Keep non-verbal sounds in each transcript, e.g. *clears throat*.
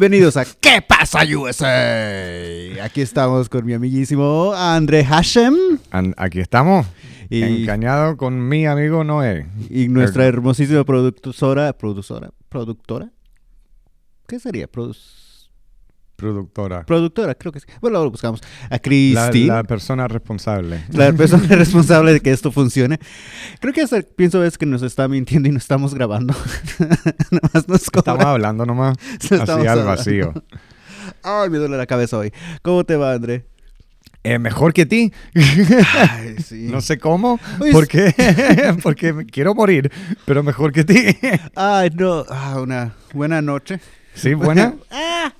Bienvenidos a ¿Qué pasa USA? Aquí estamos con mi amiguísimo André Hashem An- aquí estamos, Y- engañado con mi amigo Noé. y nuestra hermosísima productora, productora, productora. ¿Qué sería? Produc- Productora. productora, creo que sí. Bueno, lo buscamos. A La, Cristi, la la, persona responsable. *laughs* persona responsable de que esto funcione. Creo que hasta pienso es que nos está mintiendo y no estamos grabando. *laughs* Nada más nos. Estamos hablando nomás, *laughs* así al vacío. Ay, me duele la cabeza hoy. ¿Cómo te va, André? Eh, mejor que ti. Ay, sí. No sé cómo, Oye, ¿por qué? Porque me quiero morir, pero mejor que ti. Ay, no. Ah, una buena noche. ¿Sí, buena? Ah,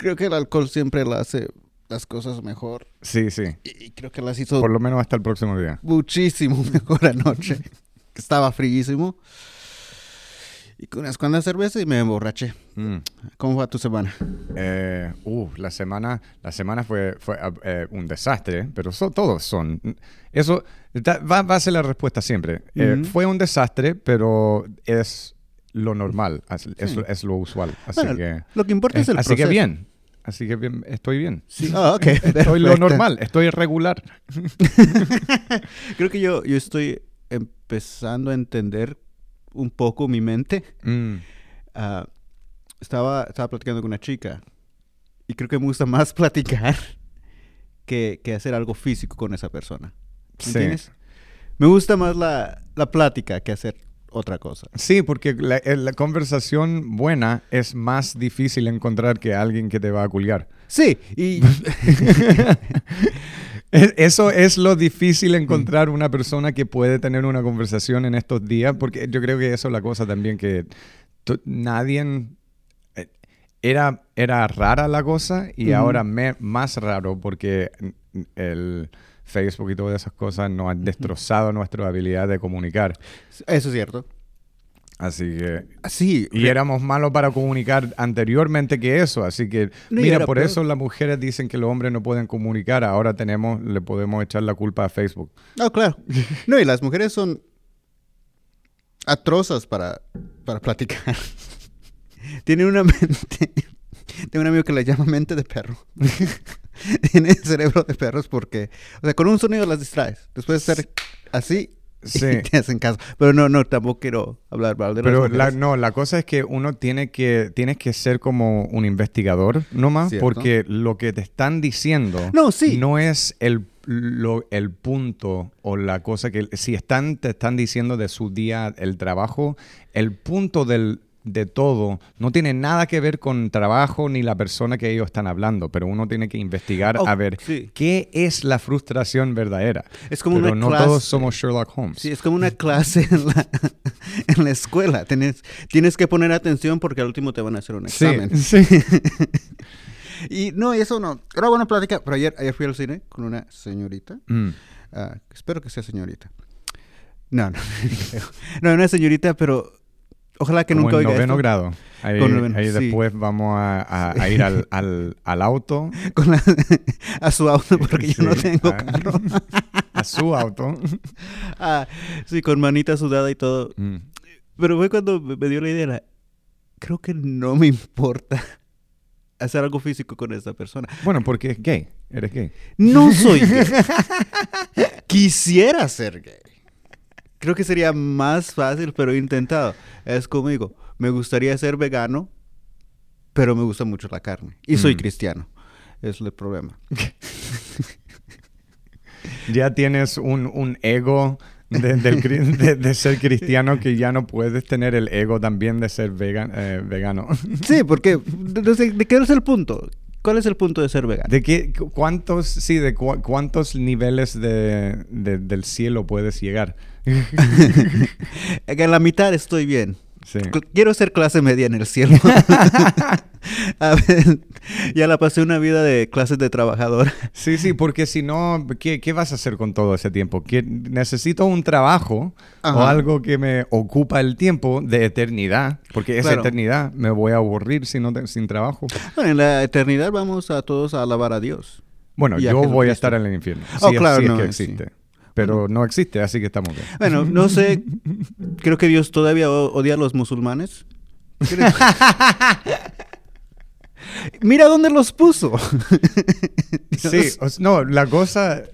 creo que el alcohol siempre la hace las cosas mejor. Sí, sí. Y, y creo que las hizo Por lo menos hasta el próximo día. muchísimo *laughs* mejor anoche. *laughs* Estaba fríísimo. Y con unas cuantas cervezas y me emborraché. Mm. ¿Cómo va tu semana? Eh, uh, la semana, la semana fue, fue eh, un desastre, pero so- todos son. Eso ta- va, va a ser la respuesta siempre. Eh, Ujú. Fue un desastre, pero es lo normal, es, es- Sí. es lo usual. Así Bueno, que, Lo que importa es eh, el así proceso. que bien. Así que bien, estoy bien. Sí. Ah, ok. *laughs* Estoy lo normal, estoy regular. *laughs* Creo que yo, yo estoy empezando a entender un poco mi mente. Mm, Ah, estaba, estaba platicando con una chica y creo que me gusta más *laughs* platicar que, que hacer algo físico con esa persona. ¿Me Sí. entiendes? Me gusta más la, la plática que hacer otra cosa. Sí, porque la, eh, la conversación buena es más difícil encontrar que alguien que te va a colgar. Sí, y *laughs* Es- Eso es lo difícil encontrar una persona que puede tener una conversación en estos días, porque yo creo que eso es la cosa también que nadie eh, era era rara la cosa y ahora me- más raro porque mm, el Facebook y todas esas cosas nos han destrozado nuestra habilidad de comunicar. eso es cierto. Así que Sí, y éramos malos para comunicar anteriormente que eso, así que No, mira, por peor. eso las mujeres dicen que los hombres no pueden comunicar, ahora tenemos le podemos echar la culpa a Facebook. no, claro. *laughs* No, y las mujeres son atrozas para, para platicar. *laughs* Tienen una mente. *laughs* Tengo un amigo que le llama mente de perro. *laughs* Tiene cerebro de perros porque, o sea, con un sonido las distraes. Después de hacer así, *laughs* Sí. y te hacen caso. Pero no, no, tampoco quiero hablar mal de Pero la, no, la cosa es que uno tiene que, tienes que ser como un investigador nomás, Cierto. porque lo que te están diciendo No, sí. no es el, lo- el punto o la cosa que... Si están, te están diciendo de su día, el trabajo, el punto del, de todo no tiene nada que ver con trabajo ni la persona que ellos están hablando, pero uno tiene que investigar Oh, a ver sí. qué es la frustración verdadera. Es como pero una no clase. todos somos Sherlock Holmes. Sí, es como una clase en la, *laughs* en la escuela. Tienes, tienes que poner atención porque al último te van a hacer un examen. *laughs* sí. *laughs* Y no, y eso no. Era buena plática, pero ayer, ayer fui al cine con una señorita. Mm. Ah, espero que sea señorita. No, no, no, una señorita, pero ojalá que nunca oiga noveno esto. grado. Ahí, Con noveno, ahí sí. después vamos a, a- a ir al, *laughs* al- al auto, Con la- *laughs* a su auto porque yo no tengo ah. carro. *laughs* a su auto. Ah, sí, con manita sudada y todo. Mm. Pero fue cuando me me dio la idea. la- creo que no me importa hacer algo físico con esta persona. Bueno, porque es gay. Eres gay. No soy gay. Quisiera ser gay. Creo que sería más fácil, pero he intentado. Es conmigo. Me gustaría ser vegano, pero me gusta mucho la carne. Y soy Mm. cristiano. Es el problema. *laughs* Ya tienes un, un ego de, del *laughs* de- de ser cristiano que ya no puedes tener el ego también de ser vegan- eh, vegano. *laughs* Sí, porque ¿de, de- qué es el punto? ¿Cuál es el punto de ser vegano? ¿De qué, cu- cuántos, sí, de cu- cuántos niveles de- del cielo puedes llegar? *laughs* En la mitad estoy bien. Sí. Quiero ser clase media en el cielo. *laughs* *laughs* A ver, ya la pasé una vida de clases de trabajador. Sí, sí, porque si no, ¿qué, qué vas a hacer con todo ese tiempo? Necesito un trabajo o Ajá. algo que me ocupa el tiempo de eternidad, porque esa Claro. eternidad me voy a aburrir si no sin trabajo. Bueno, en la eternidad vamos a todos a alabar a Dios. Bueno, yo voy a estar en el infierno. Oh, si es- claro, si es no, que sí. Pero no existe, así que estamos bien. Bueno, no sé, creo que Dios todavía odia a los musulmanes. *laughs* Mira dónde los puso. *laughs* Sí, no, la cosa... *laughs*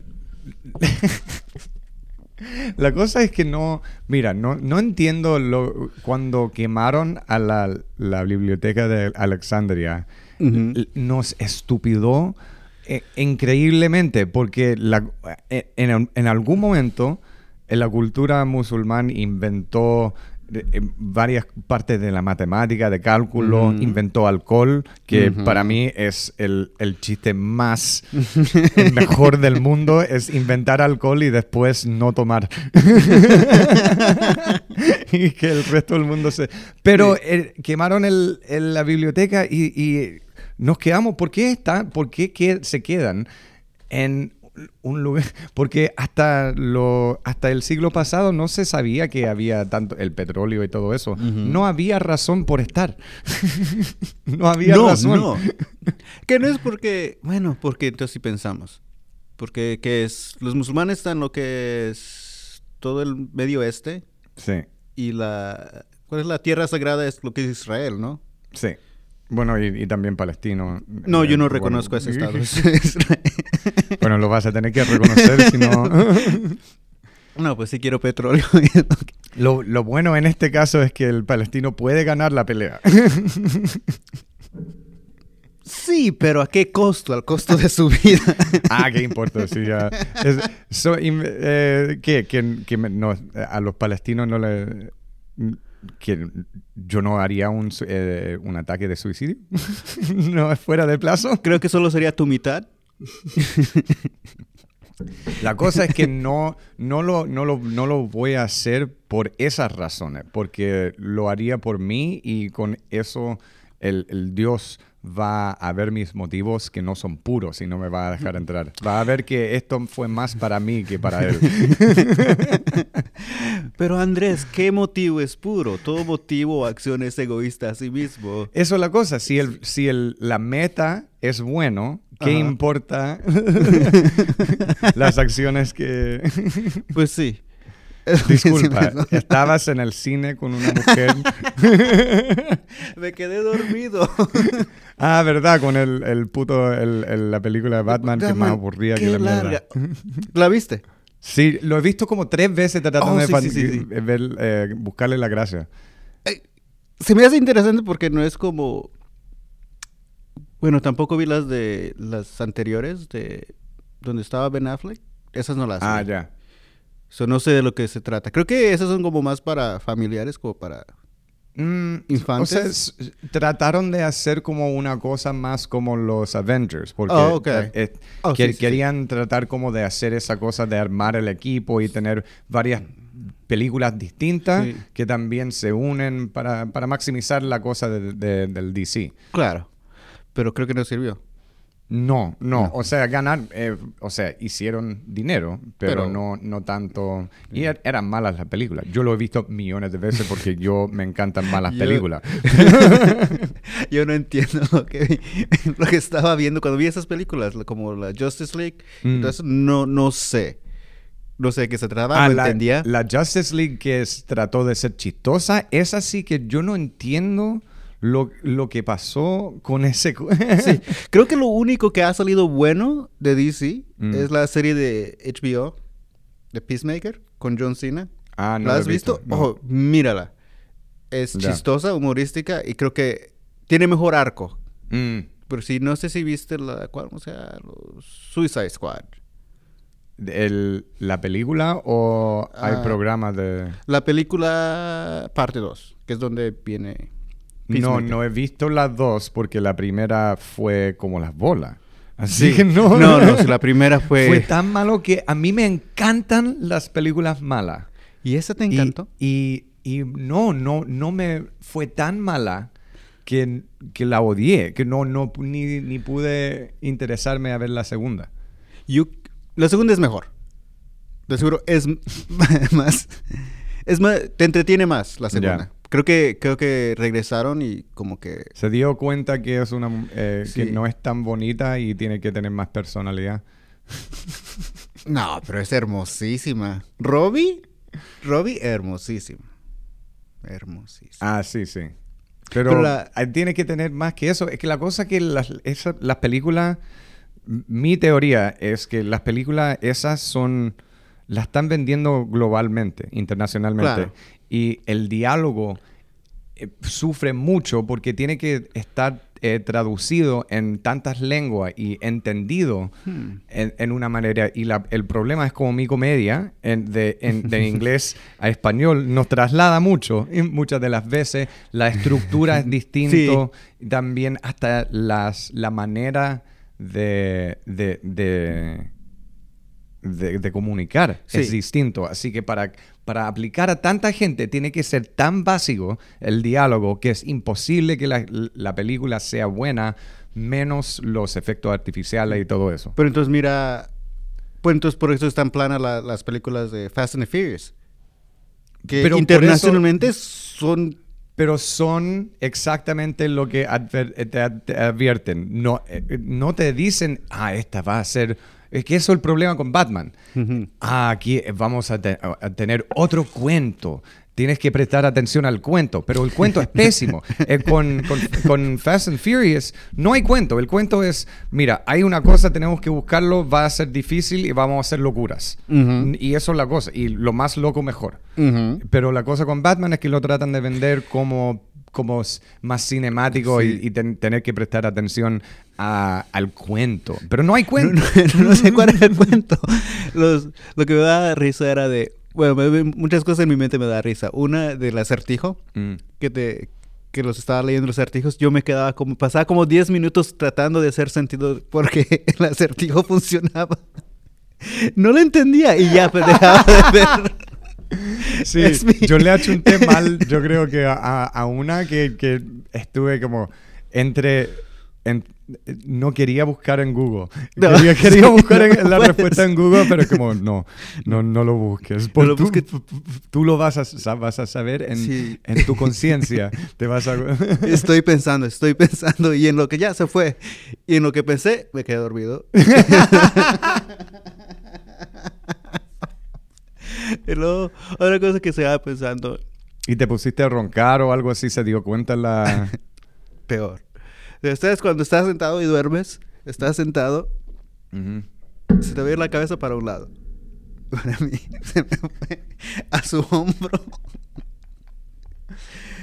La cosa es que no, mira, no, no entiendo lo, cuando quemaron a la, la biblioteca de Alexandria, nos estupidó eh, increíblemente porque la- eh, en, en algún momento en la cultura musulmán inventó eh, eh, varias partes de la matemática, de cálculo, Ujú. inventó alcohol, que para mí es el, el chiste más el mejor del mundo, es inventar alcohol y después no tomar. *laughs* y que el resto del mundo se... Pero eh, quemaron el- el- la biblioteca y, y nos quedamos, ¿por qué, está, por qué que- se quedan en un lugar? *laughs* Porque hasta, lo, hasta el siglo pasado no se sabía que había tanto el petróleo y todo eso. No había razón por estar. *laughs* no había no, razón. no. Que no es porque, bueno, porque entonces si pensamos. Porque que es, los musulmanes están lo que es todo el Medio Oeste Sí, y la, ¿cuál es la tierra sagrada? Es lo que es Israel, ¿no? sí. Bueno, y, y también palestino. No, yo no Eh, reconozco bueno. ese estado. *laughs* Bueno, lo vas a tener que reconocer si no... *laughs* no, pues sí quiero petróleo. Lo, lo bueno en este caso es que el palestino puede ganar la pelea. sí, pero ¿a qué costo? Al costo de su vida. *laughs* ah, qué importa, sí, ya. Es- so- eh, ¿Qué? Que, que me- no, a los palestinos no le... Que yo no haría un, eh, un ataque de suicidio. *laughs* no es fuera de plazo. Creo que solo sería tu mitad. La cosa es que no, no, lo, no, lo, no lo voy a hacer por esas razones, porque lo haría por mí y con eso el, el Dios va a ver mis motivos que no son puros y no me va a dejar entrar. Va a ver que esto fue más para mí que para él. *laughs* Pero Andrés, ¿qué motivo es puro? Todo motivo o acción es egoísta a sí mismo. Eso es la cosa, si, el, si el, la meta es bueno, ¿qué Ajá. importa *laughs* *laughs* las acciones que... Pues sí. *laughs* *laughs* Disculpa, estabas en el cine con una mujer. *laughs* Me quedé dormido. Ah, verdad, con el, el puto, el, el- la película de Batman que más aburrida Qué que la larga. mierda. ¿La viste? Sí, lo he visto como tres veces tratando Oh, de sí, fan- sí, sí, sí. ver, eh, buscarle la gracia. Se me hace interesante porque no es como... Bueno, tampoco vi las de las anteriores de donde estaba Ben Affleck. Esas no las Ah, vi. ya. So, no sé de lo que se trata. Creo que esas son como más para familiares, como para... Mm, ¿Infantes? O sea, trataron de hacer como una cosa más como los Avengers, porque Oh, eh, eh, Oh, que- sí, sí, querían tratar como de hacer esa cosa de armar el equipo y tener varias películas distintas Sí. que también se unen para, para maximizar la cosa de- de- del DC. Claro. Pero creo que no sirvió. No, no, No. o sea, ganar, eh, o sea, hicieron dinero, pero, Pero- no, no tanto. Y er- eran malas las películas. Yo lo he visto millones de veces porque yo me encantan malas Yo- películas. *laughs* Yo no entiendo lo que, *laughs* lo que estaba viendo cuando vi esas películas, como la Justice League. Mm. Entonces, no, no sé. No sé de qué se trataba, Ah, no la, entendía. la Justice League que es- trató de ser chistosa, es así que yo no entiendo lo, lo que pasó con ese... *laughs* Sí. Creo que lo único que ha salido bueno de DC Mm. es la serie de HBO, de Peacemaker, con John Cena. Ah, no ¿La lo has visto? no. Oh, mírala. Es chistosa, humorística y creo que tiene mejor arco. Mm. Pero sí, no sé si viste la, ¿cuál o sea, los Suicide Squad. El- ¿La película o hay Ah. programas de...? La película parte 2, que es donde viene... No, Peacemaker. no he visto las dos porque la primera fue como las bolas. Así *laughs* Sí. que no. *laughs* No, no, si la primera fue... Fue tan malo que a mí me encantan las películas malas. ¿Y esa te encantó? Y, y no, no, no me fue tan mala que, que la odié, que no, no ni, ni pude interesarme a ver la segunda. Yo- la segunda es mejor. De seguro es *laughs* más... Es más... Te entretiene más la segunda. Creo que creo que regresaron y como que... Se dio cuenta que es una eh, que no es tan bonita y tiene que tener más personalidad. *laughs* No, pero es hermosísima. ¿Robbie? Robbie, hermosísima. Hermosísima. Ah, sí, sí. Pero, Pero la- eh, tiene que tener más que eso. Es que la cosa que las, esa- las películas, mi teoría es que las películas esas son, las están vendiendo globalmente, internacionalmente. Claro. Y el diálogo eh, sufre mucho porque tiene que estar eh, traducido en tantas lenguas y entendido Hmm. en, en una manera. Y la- el problema es como mi comedia, en- de, en- de *laughs* inglés a español, nos traslada mucho. Y muchas de las veces la estructura es *laughs* distinto. También hasta las, la manera de, de, de, de- de comunicar Sí. es distinto. Así que para, para aplicar a tanta gente tiene que ser tan básico el diálogo que es imposible que la, la película sea buena menos los efectos artificiales y todo eso. Pero entonces mira, pues entonces por eso están planas la- las películas de Fast and the Furious. Que Pero internacionalmente son... Pero son exactamente lo que eh, te, ad- te advierten. No, eh, no te dicen, ah, esta va a ser... Es que eso es el problema con Batman. Ah, aquí vamos a, te- a tener otro cuento. Tienes que prestar atención al cuento, pero el cuento es pésimo. *laughs* Eh, con, con- con Fast and Furious no hay cuento. El cuento es, mira, hay una cosa, tenemos que buscarlo, va a ser difícil y vamos a hacer locuras. Y eso es la cosa. Y lo más loco, mejor. Pero la cosa con Batman es que lo tratan de vender como, como más cinemático Sí. y, y ten- tener que prestar atención a- al cuento. Pero no hay cuento. *laughs* No, no- no sé cuál es el *laughs* cuento. Los- lo que me da risa era de... Bueno, me- muchas cosas en mi mente me da risa. Una del acertijo, Mm. que te que los estaba leyendo los acertijos, yo me quedaba como, pasaba como 10 minutos tratando de hacer sentido *laughs* porque el acertijo *laughs* funcionaba. No lo entendía y ya pues, dejaba de *laughs* ver. Sí, mi- yo le achunté mal, yo creo que a, a- a una que, que estuve como entre... en- no quería buscar en Google. No, *laughs* quería, quería *laughs* sí, buscar en- no la puedes. respuesta en Google, pero como no, no, no lo busques. Por lo tú, busques. tú lo vas a, vas a saber en, Sí. en tu conciencia. *laughs* Te vas a... Estoy pensando, estoy pensando y en lo que ya se fue y en lo que pensé me quedé dormido. y luego, otra cosa que se va pensando, y te pusiste a roncar o algo así, se dio cuenta la... peor. Ustedes cuando estás sentado y duermes, estás sentado, se te va a ir la cabeza para un lado. *laughs* Para mí, se me fue a su hombro.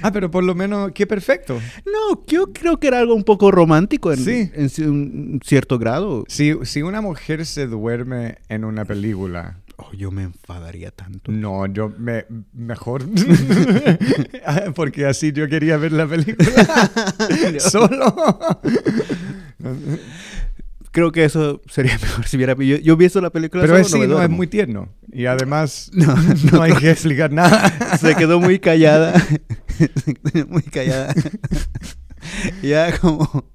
Ah, pero por lo menos, qué perfecto. No, yo creo que era algo un poco romántico en, Sí. en un cierto grado. Si, si una mujer se duerme en una película, Oh, yo me enfadaría tanto. no, yo me mejor *laughs* porque así yo quería ver la película *laughs* solo. Creo que eso sería *laughs* mejor si hubiera... Yo, yo vi eso la película Pero solo, es, sí, no es muy tierno y además No, no, hay que explicar nada. Se quedó muy callada. Se quedó muy callada. ya como...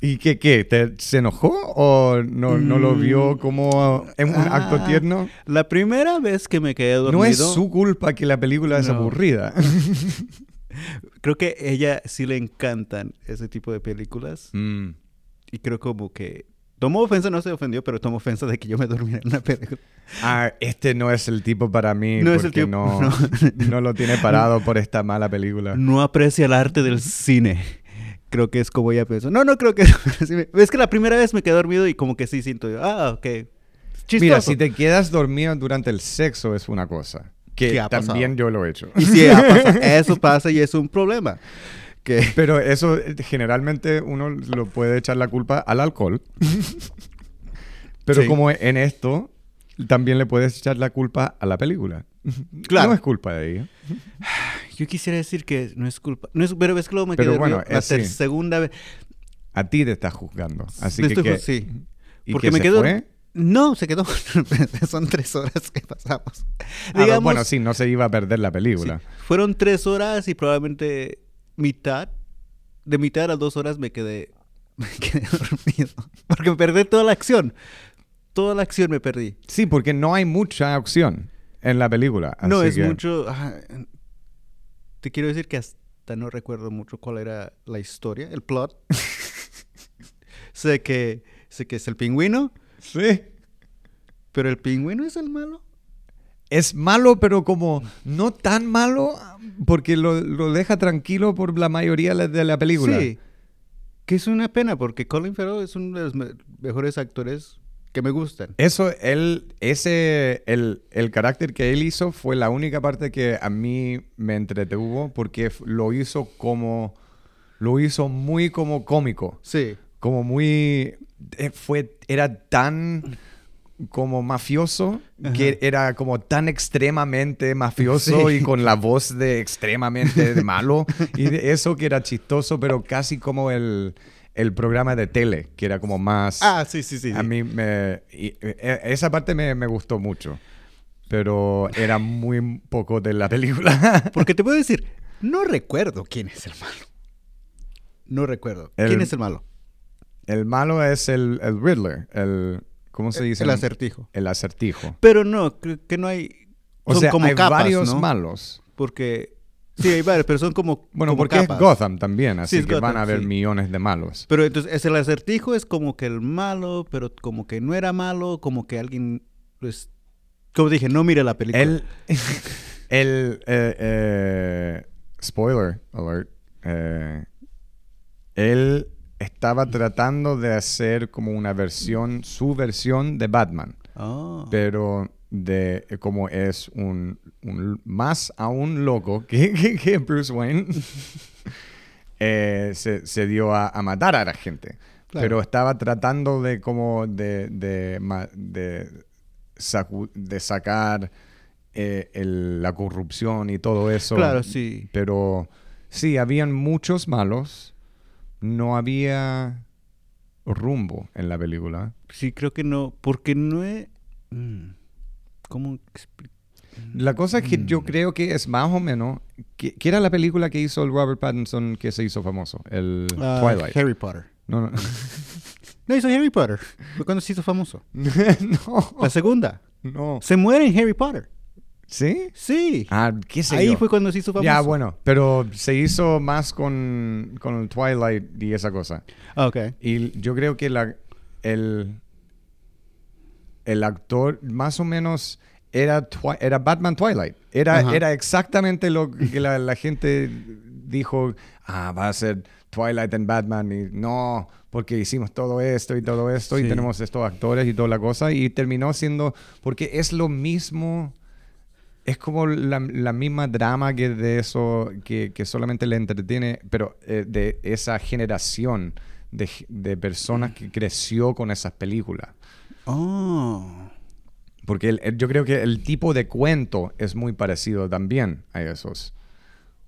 ¿Y qué qué? ¿Te, ¿Se enojó o no, no lo vio Mm. como en un acto Ah, tierno? La primera vez que me quedé dormido... No es su culpa que la película es No. aburrida. *laughs* Creo que a ella sí le encantan ese tipo de películas. Mm. Y creo como que... Tomó ofensa, no se ofendió, pero tomó ofensa de que yo me durmiera en una película. Ah, este no es el tipo para mí No es el porque tipo- no, *laughs* no. no lo tiene parado por esta mala película. No aprecia el arte del cine. Creo que es como ella pensó. No, no creo que... *laughs* es que la primera vez me quedé dormido y como que sí siento yo. Ah, ok. Chistoso. Mira, si te quedas dormido durante el sexo es una cosa. Que Sí, también yo lo he hecho. Y sí, *laughs* eso pasa y es un problema. Que... *laughs* Pero eso generalmente uno lo puede echar la culpa al alcohol. Pero Sí. como en esto, también le puedes echar la culpa a la película. *laughs* Claro. No es culpa de ella. *sighs* Yo quisiera decir que no es culpa. No es, pero ves que luego me Pero quedé bueno, la es sí. ter- segunda vez. A ti te estás juzgando. Así Me que, estoy que- ju- sí. ¿y Porque que me fue? No, se quedó. Son tres horas que pasamos. Ah, Digamos, bueno, sí, no se iba a perder la película. sí, fueron tres horas y probablemente mitad. De mitad a dos horas me quedé, *laughs* me quedé dormido. Porque me perdí toda la acción. Toda la acción me perdí. Sí, porque no hay mucha opción en la película. no, es que- mucho. te quiero decir que hasta no recuerdo mucho cuál era la historia, el plot. *laughs* sé que sé que es el pingüino, Sí. pero el pingüino es el malo. es malo, pero como no tan malo, porque lo, lo deja tranquilo por la mayoría de la- película. Sí. Que es una pena porque Colin Farrell es uno de los me- mejores actores que me gustan. Eso, él, ese, el, el carácter que él hizo fue la única parte que a mí me entretuvo porque lo hizo como, lo hizo muy como cómico, Sí. como muy, eh, fue, era tan como mafioso, que era como tan extremadamente mafioso Sí. y con la voz de extremadamente de malo y de eso que era chistoso, pero casi como el, el programa de tele, que era como más... Ah, sí, sí, sí. A sí. mí me... y- e- esa parte me, me gustó mucho. Pero era muy poco de la película. *laughs* Porque te puedo decir, no recuerdo quién es el malo. No recuerdo. El- ¿Quién es el malo? El malo es el, el Riddler. El, ¿Cómo se dice? El acertijo. El acertijo. Pero no, que no hay... O son sea, como hay capas, varios ¿no? malos. Porque... Sí, hay varios, pero son como Bueno, como porque capas. es Gotham también, así que van a haber sí. millones de malos. Pero entonces, es el acertijo es como que el malo, pero como que no era malo, como que alguien... Pues, como dije, no mire la película. El, *laughs* el eh, eh, spoiler alert. eh, él estaba tratando de hacer como una versión, su versión de Batman. Ah. pero de eh, como es un, un- más aún loco que, *laughs* que- que Bruce Wayne *laughs* eh, se, se dio a, a matar a la gente. Claro. pero estaba tratando de como de de, de, sacar eh, el- la corrupción y todo eso. Claro, sí. pero sí habían muchos malos. No había rumbo en la película. Sí, creo que no, porque no es... mm, ¿Cómo La cosa es que Mm. yo creo que es más o menos. que que era la película que hizo el Robert Pattinson que se hizo famoso? El Ah, Twilight. Harry Potter. No, no. *laughs* No hizo Harry Potter. Fue cuando se hizo famoso. *laughs* no. La segunda. no. Se muere en Harry Potter. ¿Sí? Sí. Ah, qué sé Ahí yo. fue cuando se hizo famoso. Ya, bueno. Pero se hizo más con, con el Twilight y esa cosa. Ah, ok. Y yo creo que la, el, el actor más o menos era, era Batman Twilight. Era, Ajá. era exactamente lo que la, la gente dijo, ah, va a ser Twilight en Batman. Y no, porque hicimos todo esto y todo esto Sí. y tenemos estos actores y toda la cosa. Y terminó siendo, porque es lo mismo. Es como la, la misma drama que de eso, que, que solamente le entretiene, pero eh, de esa generación de, de personas que creció con esas películas. Oh. Porque el- el- yo creo que el tipo de cuento es muy parecido también a esos.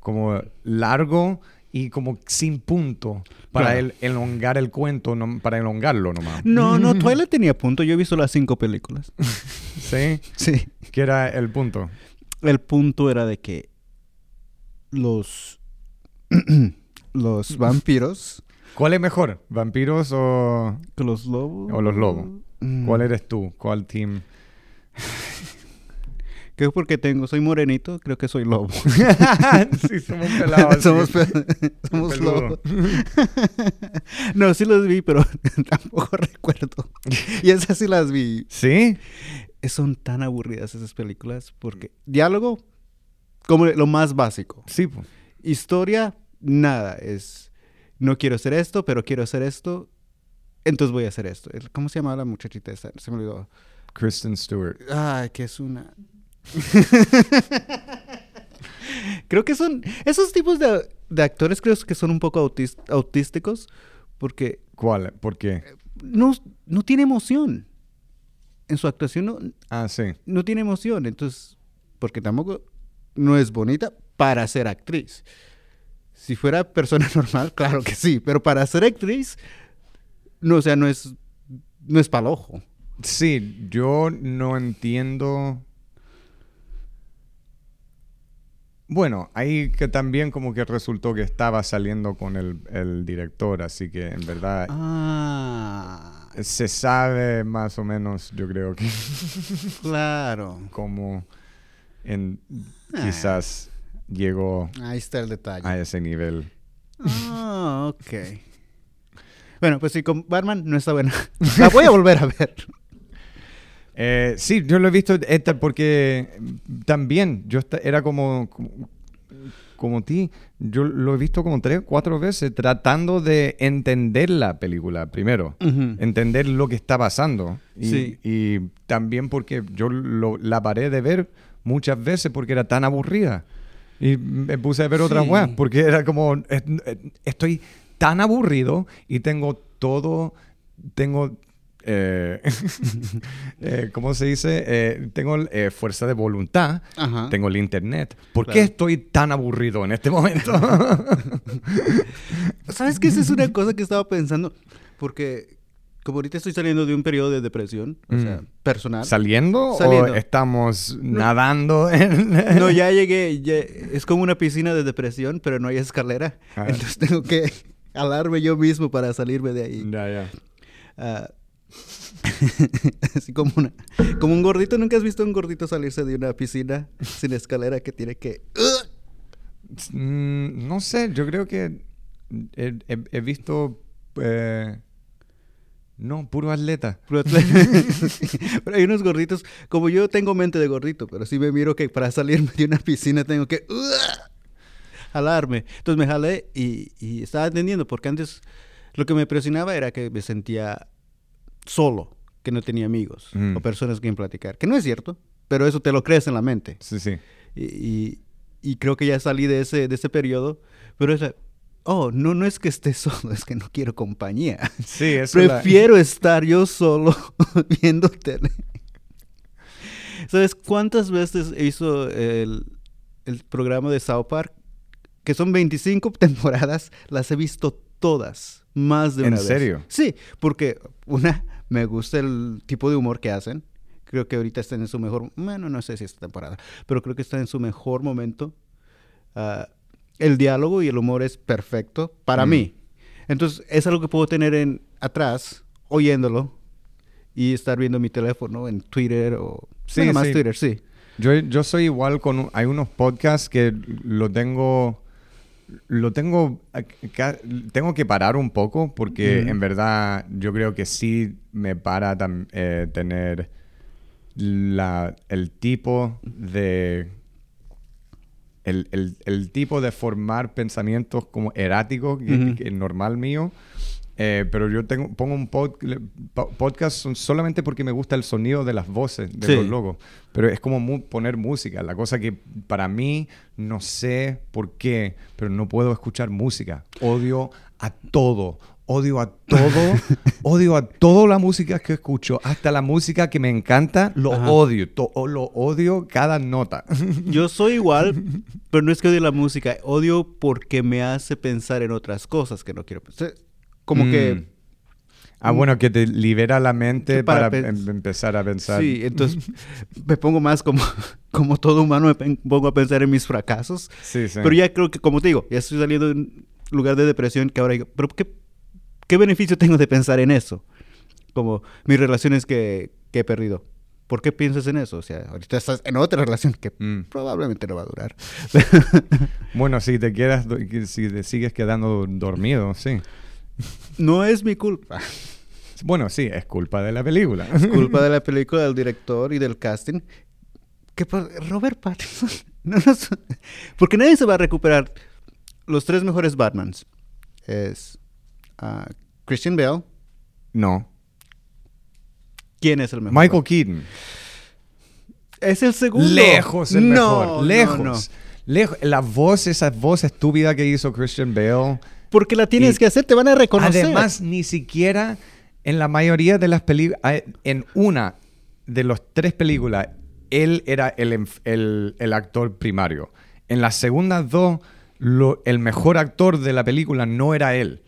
Como largo y como sin punto para Claro. el- elongar el cuento, no- para elongarlo nomás. No, no, *laughs* Twilight tenía punto. Yo he visto las cinco películas. *laughs* ¿Sí? Sí. Que era el punto. El punto era de que los... *clears throat* los vampiros... ¿Cuál es mejor? ¿Vampiros o, los lobos... o los lobos? Mm. ¿Cuál eres tú? ¿Cuál team? *laughs* Creo porque tengo... Soy morenito, creo que soy lobo. *laughs* sí, somos pelados. *laughs* somos pe- somos lobos. no, sí los vi, pero tampoco recuerdo. Y esas sí las vi. ¿Sí? Son tan aburridas esas películas porque diálogo como lo más básico. Sí. Historia nada, es no quiero hacer esto, pero quiero hacer esto, entonces voy a hacer esto. ¿Cómo se llamaba la muchachita esa? Se me olvidó. Kristen Stewart. Ay, que es una *laughs* Creo que son esos tipos de, de actores creo que son un poco autis- autísticos porque ¿Cuál? ¿Por qué? no, no tiene emoción. En su actuación no, Ah, sí. no tiene emoción. Entonces, porque tampoco no es bonita para ser actriz. Si fuera persona *laughs* normal, claro que sí. Pero para ser actriz, no, o sea, no es, no es para el ojo. Sí, yo no entiendo. Bueno, ahí que también como que resultó que estaba saliendo con el, el director, así que en verdad Ah, se sabe más o menos, yo creo que *laughs* claro. cómo en, Ah. quizás llegó Ahí está el detalle. a ese nivel. Ah, ok. Bueno, pues sí, con Batman no está buena. *laughs* La voy a volver a ver. Eh, sí, yo lo he visto esta porque también yo esta- era como, como, como ti. Yo lo he visto como tres, cuatro veces tratando de entender la película primero. Entender lo que está pasando. Y, Sí. y también porque yo lo- la paré de ver muchas veces porque era tan aburrida. Y me puse a ver otras Sí. weas porque era como, es- estoy tan aburrido y tengo todo, tengo, eh, *laughs* eh, ¿cómo se dice? Eh, tengo eh, fuerza de voluntad, Ajá. tengo el internet. ¿Por qué Claro. estoy tan aburrido en este momento? *laughs* ¿Sabes qué? Esa es una cosa que estaba pensando. Porque como ahorita estoy saliendo de un periodo de depresión, o sea, Mm. personal. ¿Saliendo, Saliendo. o estamos nadando en... *laughs* No, ya llegué. ya- es como una piscina de depresión, pero no hay escalera. Ah. Entonces tengo que alarme yo mismo para salirme de ahí. Ya, ya. Ah, *laughs* así como, una, como un gordito. ¿Nunca has visto a un gordito salirse de una piscina sin escalera que tiene que... Mm, no sé, yo creo que he, he- he visto... eh, no, puro atleta. Pero *laughs* pero hay unos gorditos, como yo tengo mente de gordito, pero sí me miro que para salirme de una piscina tengo que jalarme. Entonces me jalé y, y estaba entendiendo, porque antes lo que me presionaba era que me sentía solo, que no tenía amigos Mm. o personas con quien platicar, que no es cierto, pero eso te lo crees en la mente. Sí, sí. Y, y- y creo que ya salí de ese, de ese periodo, pero es, la- oh, no, no es que esté *laughs* solo, es que no quiero compañía. Sí, eso la- Prefiero estar yo solo *laughs* viendo tele. ¿Sabes cuántas veces hizo el, el programa de South Park? Que son 25 *laughs* temporadas, las he visto todas, más de ¿En una vez. serio? Sí, porque una, me gusta el tipo de humor que hacen. Creo que ahorita están en su mejor, bueno, no sé si esta temporada, pero creo que están en su mejor momento. Ah, el diálogo y el humor es perfecto para Mm. mí. Entonces, es algo que puedo tener en atrás, oyéndolo, y estar viendo mi teléfono en Twitter o... Sí, bueno, más sí. Twitter, sí. Yo, yo soy igual con... Hay unos podcasts que lo tengo... Lo tengo... Tengo que parar un poco porque en verdad yo creo que sí me para eh, tener la, el tipo de... El, el- el tipo de formar pensamientos como erráticos que, que es normal mío. Eh, pero yo tengo, pongo un pod- po- podcast solamente porque me gusta el sonido de las voces de Sí. los logos. Pero es como mu- poner música. La cosa que para mí, no sé por qué, pero no puedo escuchar música. Odio a todo. Odio a todo. *laughs* odio a toda la música que escucho. Hasta la música que me encanta, lo Ajá. odio. To- lo odio cada nota. *laughs* Yo soy igual, pero no es que odie la música, odio porque me hace pensar en otras cosas que no quiero pensar. Como Mm. que... Ah, bueno, que te libera la mente para em- empezar a pensar. Sí, entonces *laughs* me pongo más como, *laughs* como todo humano, me pongo a pensar en mis fracasos. Sí, sí. Pero ya creo que, como te digo, ya estoy saliendo de un lugar de depresión que ahora digo, pero ¿qué, qué beneficio tengo de pensar en eso? Como mis relaciones que, que he perdido. ¿Por qué piensas en eso? O sea, ahorita estás en otra relación que Mm. probablemente no va a durar. *laughs* Bueno, si te quedas, si te sigues quedando dormido, sí. No es mi culpa. *laughs* Bueno, sí, es culpa de la película. Es culpa de la *laughs* película, del director y del casting. ¿Qué pa- Robert Pattinson. *laughs* No nos- Porque nadie se va a recuperar. Los tres mejores Batmans es ah, Christian Bale. No. ¿Quién es el mejor? Michael? Keaton. Es el segundo. Lejos el No, mejor. no, Lejos. no. Lejos. La voz, esa voz estúpida que hizo Christian Bale. Porque la tienes Y que hacer, te van a reconocer. Además, ni siquiera en la mayoría de las películas, en una de las tres películas, él era el, el- el actor primario. En las segundas dos, lo- el mejor actor de la película no era él.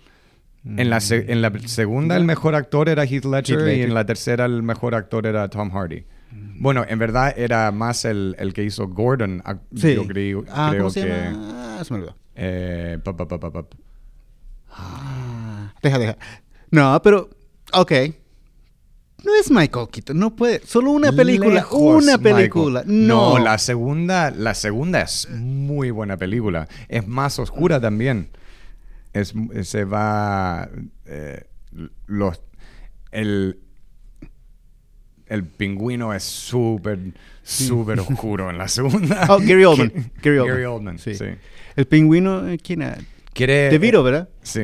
En la, en la segunda, el mejor actor era Heath Ledger, Heath Ledger. y en la tercera, el mejor actor era Tom Hardy. Bueno, en verdad era más el, el que hizo Gordon. Sí. Yo creo, ah, creo ¿cómo se que. llama? Ah, se me olvidó. eh, pa, pa, pa. Ah, deja, deja. No, pero, ok. No es Michael Keaton, no puede. Solo una película, Lejos, una película. No, la segunda, la segunda es muy buena película. Es más oscura también. Es, se va. eh, los. El. el pingüino es súper, súper oscuro en la segunda. *laughs* Oh, Gary *laughs* Oldman. Que- Gary Oldman. Gary Oldman, Sí. sí. El pingüino, eh, ¿quién era? Quiere... De Vito, ¿verdad? Sí.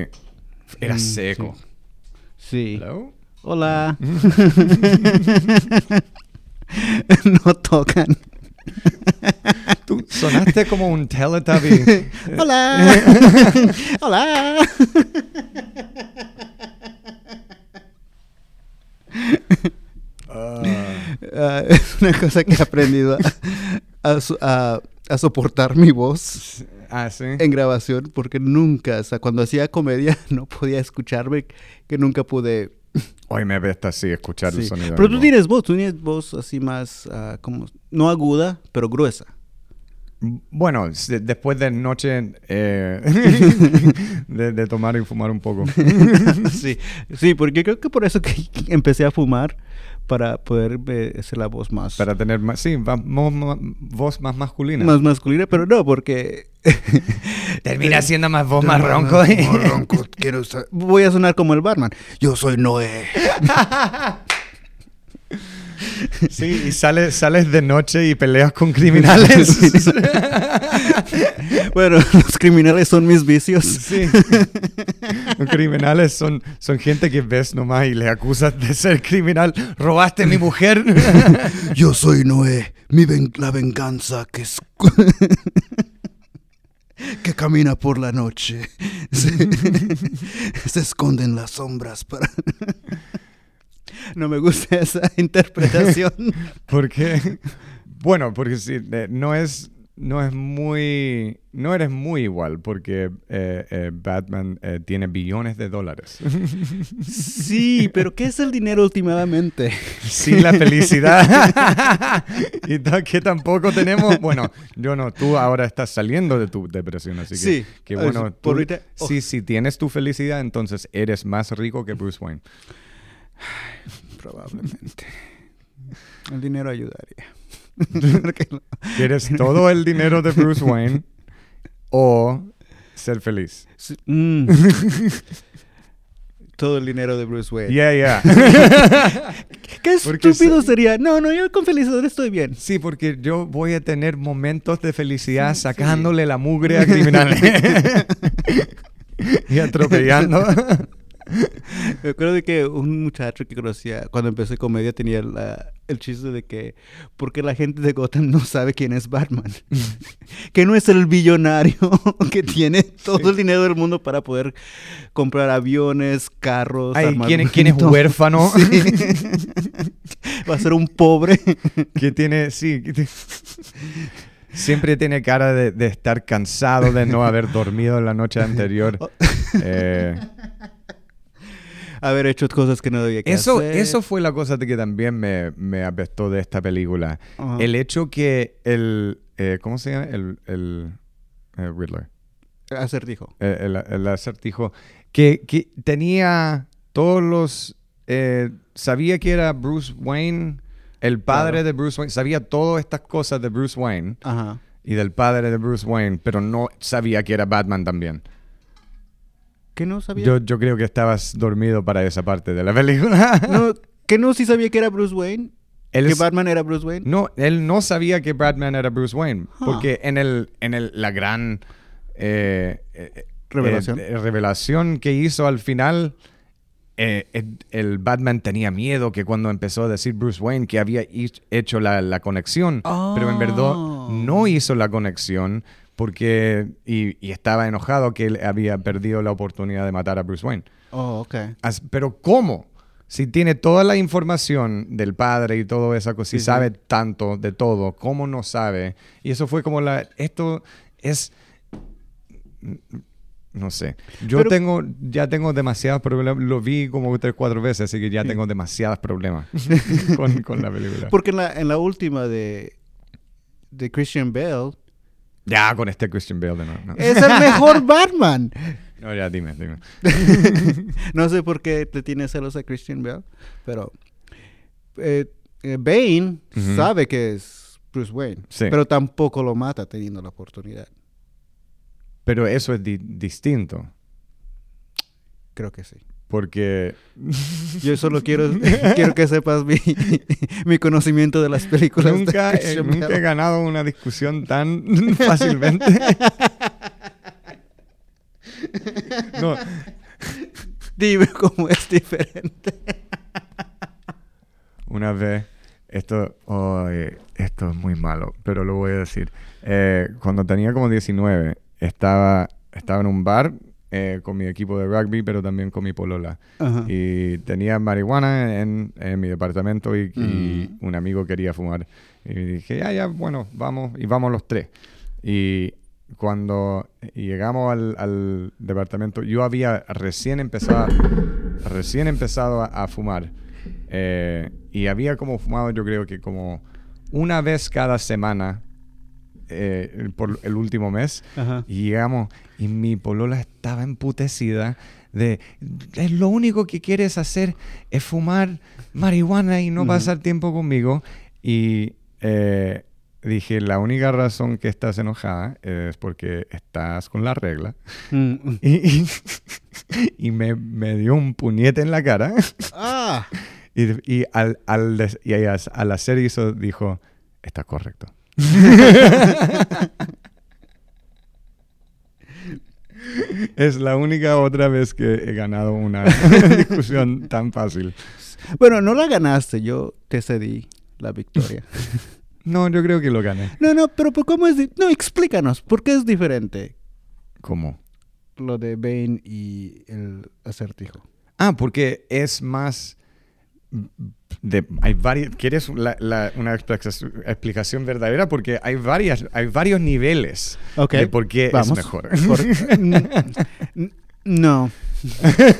Era Mm, seco. Sí. Hello? Hola. *laughs* no tocan. Tú sonaste como un Teletubby. *laughs* Hola. *laughs* Hola. Ah, es una cosa que he aprendido a, a su- a- a soportar mi voz ah, sí. en grabación porque nunca, o sea, cuando hacía comedia *laughs* no podía escucharme, que nunca pude. *laughs* Hoy me apesta así escuchar el sí. sonido. de Pero tú tienes voz, tú tienes voz así más, ah, como, no aguda, pero gruesa. Bueno, después de noche eh, *laughs* de, de tomar y fumar un poco. sí, sí, porque creo que por eso que empecé a fumar para poder eh, hacer la voz más, Para tener más, sí, va- mo- mo- voz más masculina. más masculina, pero no, porque *laughs* Termina siendo más voz más ronco. Más *laughs* ronco, quiero Voy a sonar como el barman. Yo soy Noé. *laughs* Sí, y sales, sales de noche y peleas con criminales. *laughs* bueno, los criminales son mis vicios. Sí. Los criminales son, son gente que ves nomás y le acusas de ser criminal. ¿Robaste a mi mujer? *laughs* Yo soy Noé, mi ven- la venganza que es *laughs* que camina por la noche. Se, se esconde en las sombras para No me gusta *laughs* esa interpretación. *laughs* ¿Por qué? Bueno, porque sí, eh, no es, no es muy, no eres muy igual, porque eh, eh, Batman eh, tiene billones de dólares. *laughs* Sí, pero ¿qué es el dinero últimamente? Sin la felicidad. y que tampoco tenemos. Bueno, yo no, tú ahora estás saliendo de tu depresión, así que, Sí, que bueno, sí, tú- por ahorita- oh. sí, si tienes tu felicidad, entonces eres más rico que Bruce Wayne. Probablemente. El dinero ayudaría. *laughs* ¿Quieres todo el dinero de Bruce Wayne o ser feliz? Sí, mm. Todo el dinero de Bruce Wayne. Yeah, yeah. *laughs* Qué estúpido se- sería. No, no, yo con felicidad estoy bien. Sí, porque yo voy a tener momentos de felicidad sacándole la mugre a criminales. *laughs* y atropellando. *laughs* Me acuerdo de que un muchacho que conocía cuando empecé comedia tenía la- el chiste de que porque la gente de Gotham no sabe quién es Batman. *laughs* que no es el billonario *laughs* que tiene todo el dinero del mundo para poder comprar aviones, carros, Ay, ¿quién, es- quién es huérfano? Sí. Va a ser un pobre. que tiene, sí. que Siempre tiene cara de, de estar cansado de no haber dormido la noche anterior. Eh, Haber hecho cosas que no debía que eso, hacer. eso fue la cosa de que también me, me apestó de esta película. El hecho que el... eh, ¿Cómo se llama? El, el eh, Riddler. Acertijo. eh, el, el acertijo, que, que tenía todos los... eh, sabía que era Bruce Wayne, el padre Claro. de Bruce Wayne, sabía todas estas cosas de Bruce Wayne Ajá. y del padre de Bruce Wayne, pero no sabía que era Batman también. ¿Que no sabía? Yo, yo creo que estabas dormido para esa parte de la película. *laughs* No, *laughs* ¿Que no sí sabía que era Bruce Wayne? Él ¿Que es- Batman era Bruce Wayne? No, él no sabía que Batman era Bruce Wayne, porque en el en el la gran eh, eh, Revelación. eh, revelación que hizo al final, el, Batman tenía miedo que cuando empezó a decir Bruce Wayne que había hecho la, la conexión, pero en verdad Oh. no hizo la conexión porque y, y estaba enojado que él había perdido la oportunidad de matar a Bruce Wayne. Oh, ok. As- Pero ¿cómo? Si tiene toda la información del padre y todo esa cosa, si Sí, sí. sabe tanto de todo, ¿cómo no sabe? Y eso fue como la... Esto es... No sé. Yo Pero- tengo, ya tengo demasiados problemas. Lo vi como tres, cuatro veces, así que ya tengo demasiados problemas *laughs* con, con la película. Porque en la, en la última de, de Christian Bale Ya, con este Christian Bale de nuevo. No, es el mejor *laughs* Batman. No, ya, dime, dime. *laughs* no sé por qué te tiene celos a Christian Bale, pero eh, eh, Bane sabe que es Bruce Wayne, Sí. pero tampoco lo mata teniendo la oportunidad. Pero eso es di- distinto. Creo que sí. Porque *laughs* Yo solo quiero, *laughs* quiero que sepas mi, *laughs* mi conocimiento de las películas. de eh, nunca he ganado una discusión tan fácilmente. no, Dime cómo es diferente. una vez, esto, oh, esto es muy malo, pero lo voy a decir. Eh, cuando tenía como 19, estaba, estaba en un bar eh, con mi equipo de rugby, pero también con mi polola. Ajá. Y tenía marihuana en, en mi departamento y, y Mm. un amigo quería fumar. Y dije, ya, ya, bueno, vamos. Y vamos los tres. Y cuando llegamos al, al departamento, yo había recién empezado, recién empezado a, a fumar. Eh, y había como fumado, yo creo que como una vez cada semana eh, por el último mes. Ajá. Y llegamos y mi polola estaba emputecida de "Es lo único que quieres hacer es fumar marihuana y no pasar tiempo conmigo. Y eh, dije, la única razón que estás enojada es porque estás con la regla. Mm. *laughs* Y, y- *laughs* y me, me dio un puñete en la cara. Ah. *laughs* Y, y al, al, des- y al al hacer eso dijo, está correcto. *laughs* es la única otra vez que he ganado una *laughs* discusión tan fácil. Bueno, no la ganaste, yo te cedí la victoria. *laughs* No, yo creo que lo gané. No, no, pero ¿por ¿cómo es? No, explícanos, ¿por qué es diferente ¿Cómo? lo de Bane y el acertijo? Ah, porque es más... De, hay varias, ¿Quieres la- la- una explicación, verdadera? Porque hay, varias, hay varios niveles Ok, de por qué vamos. es mejor. *laughs* Por- no. *laughs*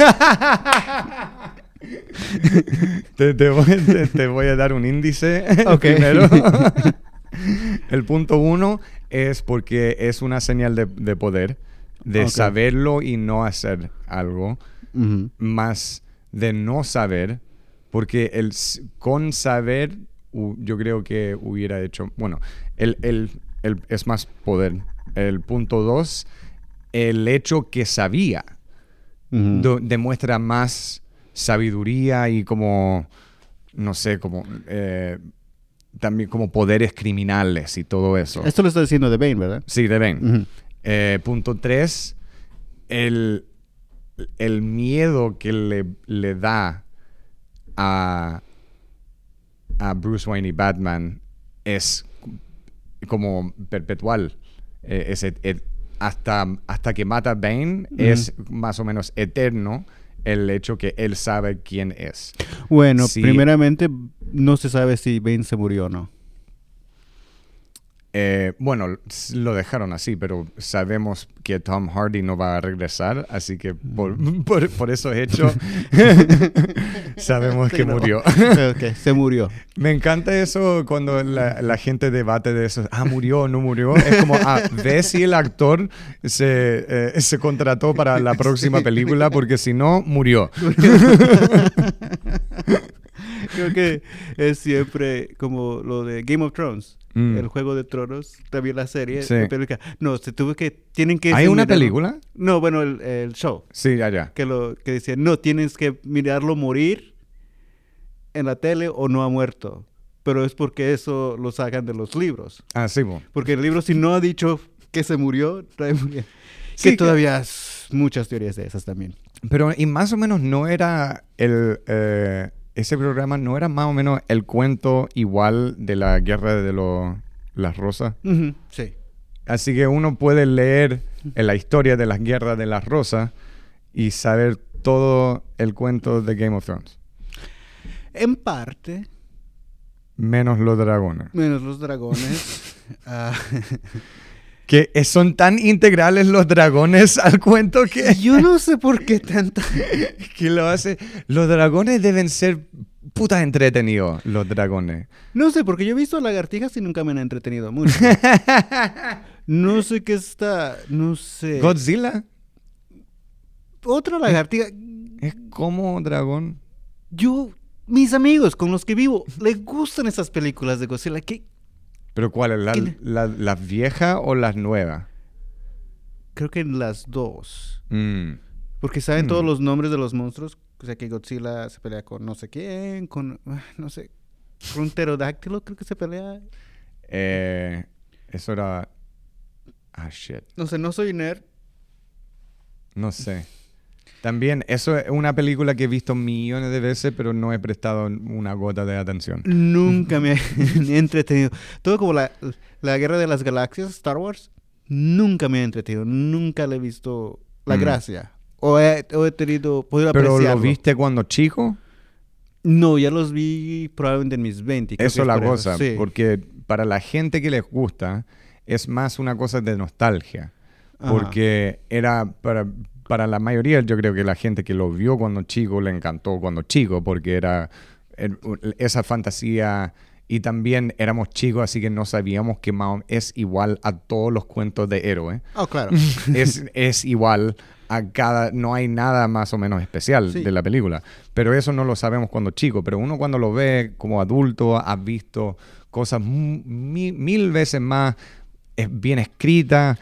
te, te voy, te- te voy a dar un índice *laughs* Ok. primero. El punto uno es porque es una señal de, de poder, de Ok. saberlo y no hacer algo, Ujú. más de no saber, porque el, con saber yo creo que hubiera hecho, bueno, el, el- el- es más poder. El punto dos, el hecho que sabía do- demuestra más sabiduría y como, no sé, como eh, también como poderes criminales y todo eso. Esto lo está diciendo de Bane, ¿verdad? Sí, deben. Ujú. Eh, punto tres, el, el miedo que le, le da a, a Bruce Wayne y Batman es como perpetual. Eh, es et- et- hasta, hasta que mata a Bane es más o menos eterno el hecho que él sabe quién es. Bueno, Sí. primeramente no se sabe si Bane se murió o no. Eh, bueno, lo dejaron así, pero sabemos que Tom Hardy no va a regresar, así que por, *laughs* por, por eso hecho *laughs* sabemos Sí, que no. murió. *laughs* ok, se murió. Me encanta eso cuando la, la gente debate de eso. Ah, murió o no murió. Es como, ah, ve si el actor se, eh, se contrató para la próxima Sí. película, porque si no, murió. Creo que es siempre como lo de Game of Thrones. Mm. El juego de tronos, también la serie. Sí. la película. No, se tuvo que. Tienen que. ¿Hay una mirarlo- película? No, bueno, el, el show. Sí, ya, ya. Que, lo, que decía, no, tienes que mirarlo morir en la tele o no ha muerto. Pero es porque eso lo sacan de los libros. Ah, sí, bo. Porque el libro, si no ha dicho que se murió, trae murió. Sí, que que- todavía s- muchas teorías de esas también. Pero, y más o menos no era el... eh, ese programa no era más o menos el cuento igual de la guerra de los las rosas. Sí. Así que uno puede leer en la historia de las guerras de las rosas y saber todo el cuento de Game of Thrones. En parte, Menos los dragones. menos los dragones. *laughs* ah, Que son tan integrales los dragones al cuento que, *laughs* yo no sé por qué tanta. *laughs* que lo hace. Los dragones deben ser puta entretenidos, los dragones. No sé, porque yo he visto lagartijas y nunca me han entretenido mucho. *laughs* No sé qué está. No sé. Godzilla Otra lagartija. es como dragón. Yo, mis amigos con los que vivo, les gustan esas películas de Godzilla. Que ¿Pero cuál es? ¿La- la- ¿Las viejas o las nuevas? creo que las dos. Mm. Porque saben todos los nombres de los monstruos. O sea, que Godzilla se pelea con no sé quién, con, ah, no sé, con un pterodáctilo creo que se pelea. Eh, eso era... Ah, shit. No sé, no soy nerd. No sé. También, eso es una película que he visto millones de veces, pero no he prestado una gota de atención. Nunca me *laughs* *laughs* he entretenido. Todo como la, la Guerra de las Galaxias, Star Wars, nunca me ha entretenido. Nunca le he visto la Mm. gracia. O he, o he tenido, podido ¿Pero lo apreciarlo. viste cuando chico? No, ya los vi probablemente en mis 20. creo Eso es la cosa, Sí. porque para la gente que les gusta es más una cosa de nostalgia, Ajá. porque era para, para la mayoría, yo creo que la gente que lo vio cuando chico le encantó cuando chico, porque era er- esa fantasía y también éramos chicos, así que no sabíamos que Mahom es igual a todos los cuentos de héroe. Oh, claro. *laughs* es, *laughs* es igual a cada, no hay nada más o menos especial Sí. de la película. Pero eso no lo sabemos cuando chico, pero uno cuando lo ve como adulto ha visto cosas mil veces más es bien escrita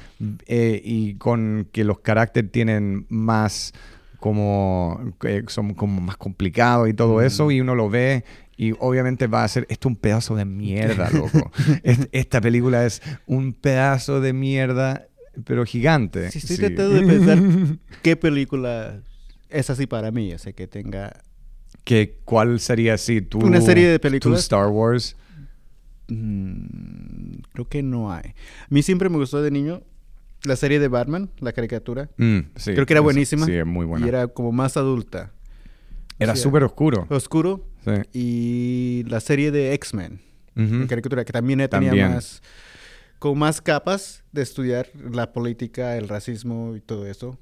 eh, y con que los caracteres tienen más como eh, son como más complicados y todo eso y uno lo ve y obviamente va a ser esto es un pedazo de mierda *laughs* loco Es- esta película es un pedazo de mierda pero gigante Sí, estoy Sí. tratando de pensar *laughs* qué película es así para mí. O sea, que tenga... que cuál sería así tu Una serie de tu películas. Star Wars mm, creo que no hay. A mí siempre me gustó de niño la serie de Batman, la caricatura. Mm, sí, creo que era es- buenísima. sí muy buena Y era como más adulta. era súper oscuro Oscuro. sí. Y la serie de X-Men, Ujú. la caricatura, que también tenía También. más... Con más capas de estudiar la política, el racismo y todo eso.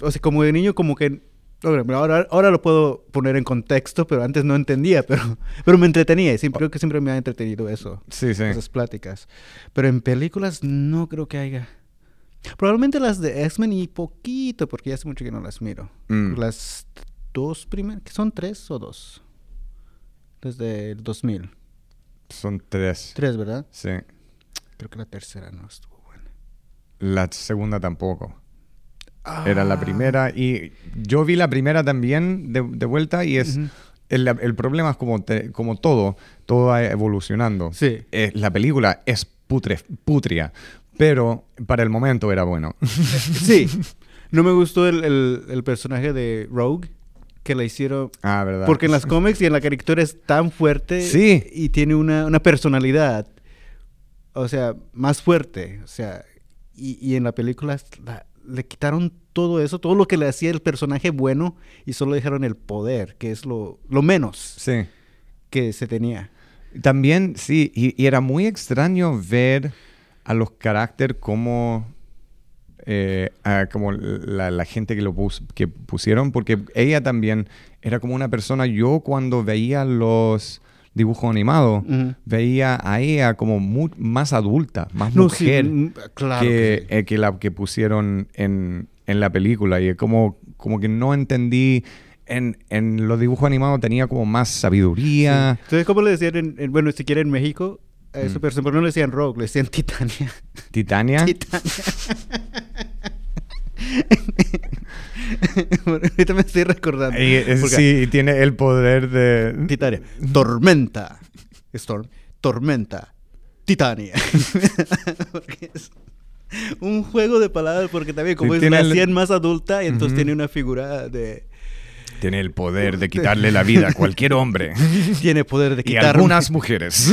O sea, como de niño, como que. Ahora, ahora, ahora lo puedo poner en contexto, pero antes no entendía, pero, *laughs* pero me entretenía. Y siempre, creo que siempre me ha entretenido eso, sí sí esas pláticas. Pero en películas no creo que haya. Probablemente las de X-Men y poquito, porque ya hace mucho que no las miro. Mm. Las dos primeras, que son tres o dos. Desde el 2000. son tres Tres, ¿verdad? sí Creo que la tercera no estuvo buena. la segunda tampoco Era la Ah. primera y yo vi la primera también de, de vuelta y es... El, el problema es como, te- como todo, todo va evolucionando. Sí. Eh, la película es putre, putria, pero para el momento era bueno. *laughs* Sí. No me gustó el, el- el personaje de Rogue que le hicieron. ah, ¿verdad? Porque en las cómics y en la caricatura es tan fuerte Sí. y tiene una, una personalidad, o sea, más fuerte. O sea, y, y en la película la- le quitaron todo eso, todo lo que le hacía el personaje bueno y solo dejaron el poder, que es lo, lo menos Sí. que se tenía. También, sí, y, y era muy extraño ver a los caracteres como, eh, a como la, la gente que lo pus- que pusieron, porque ella también era como una persona, yo cuando veía los dibujos animados, Ujú. veía a ella como más adulta, más No, mujer mm, claro. que, que sí. eh, que la que pusieron en, en la película. Y como, como que no entendí. En, en los dibujos animados tenía como más sabiduría. Entonces, ¿cómo le decían? En, en- bueno, siquiera en México, a esa Mm. pero no le decían Rogue, le decían Titania. Titania. *laughs* Titania. *laughs* *laughs* Ahorita me estoy recordando. Y, es- sí, tiene el poder de... Titania. Tormenta. Storm. Tormenta. Titania. *laughs* Porque es un juego de palabras, porque también como Sí, es el- 100 más adulta, y entonces tiene una figura de... Tiene el poder de *laughs* quitarle la vida a cualquier hombre. Tiene poder de y quitarme... algunas mujeres.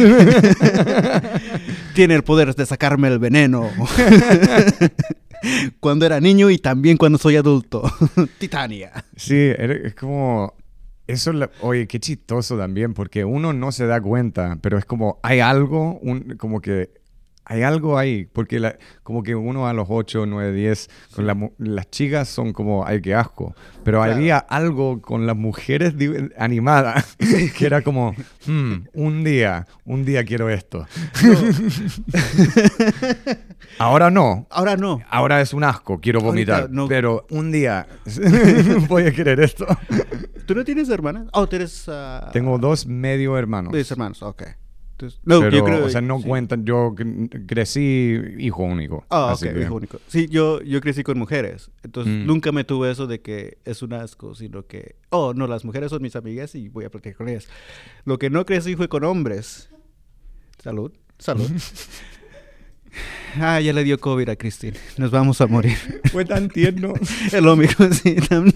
Tiene el poder de sacarme el veneno. Cuando era niño y también cuando soy adulto. *laughs* Titania. Sí, es como... Eso, oye, qué chistoso también, porque uno no se da cuenta, pero es como, hay algo, un, como que, hay algo ahí, porque la- como que uno a los 8, 9, 10, con la las chicas son como, ay, qué asco, pero Claro. había algo con las mujeres animadas, *laughs* que era como, "Hmm, un día, un día quiero esto. *laughs* Ahora no, Ahora no. Ahora es un asco, quiero Ahorita vomitar. no. Pero un día *laughs* voy a querer esto. ¿Tú no tienes hermanas? Oh, tienes... ah, Tengo dos medio hermanos. Dos hermanos, ok. Entonces, no, Pero, yo creo o sea, no sí. cuentan. Yo cre- crecí hijo único. Ah, ok, que- hijo único. Sí, yo, yo crecí con mujeres. Entonces, Mm. nunca me tuve eso de que es un asco, sino que, oh, no, las mujeres son mis amigas y voy a platicar con ellas. Lo que no crecí fue con hombres. Salud, salud. *laughs* ah, ya le dio COVID a Cristina. Nos vamos a morir. Fue tan tierno. *laughs* El Omicron, sí, tan,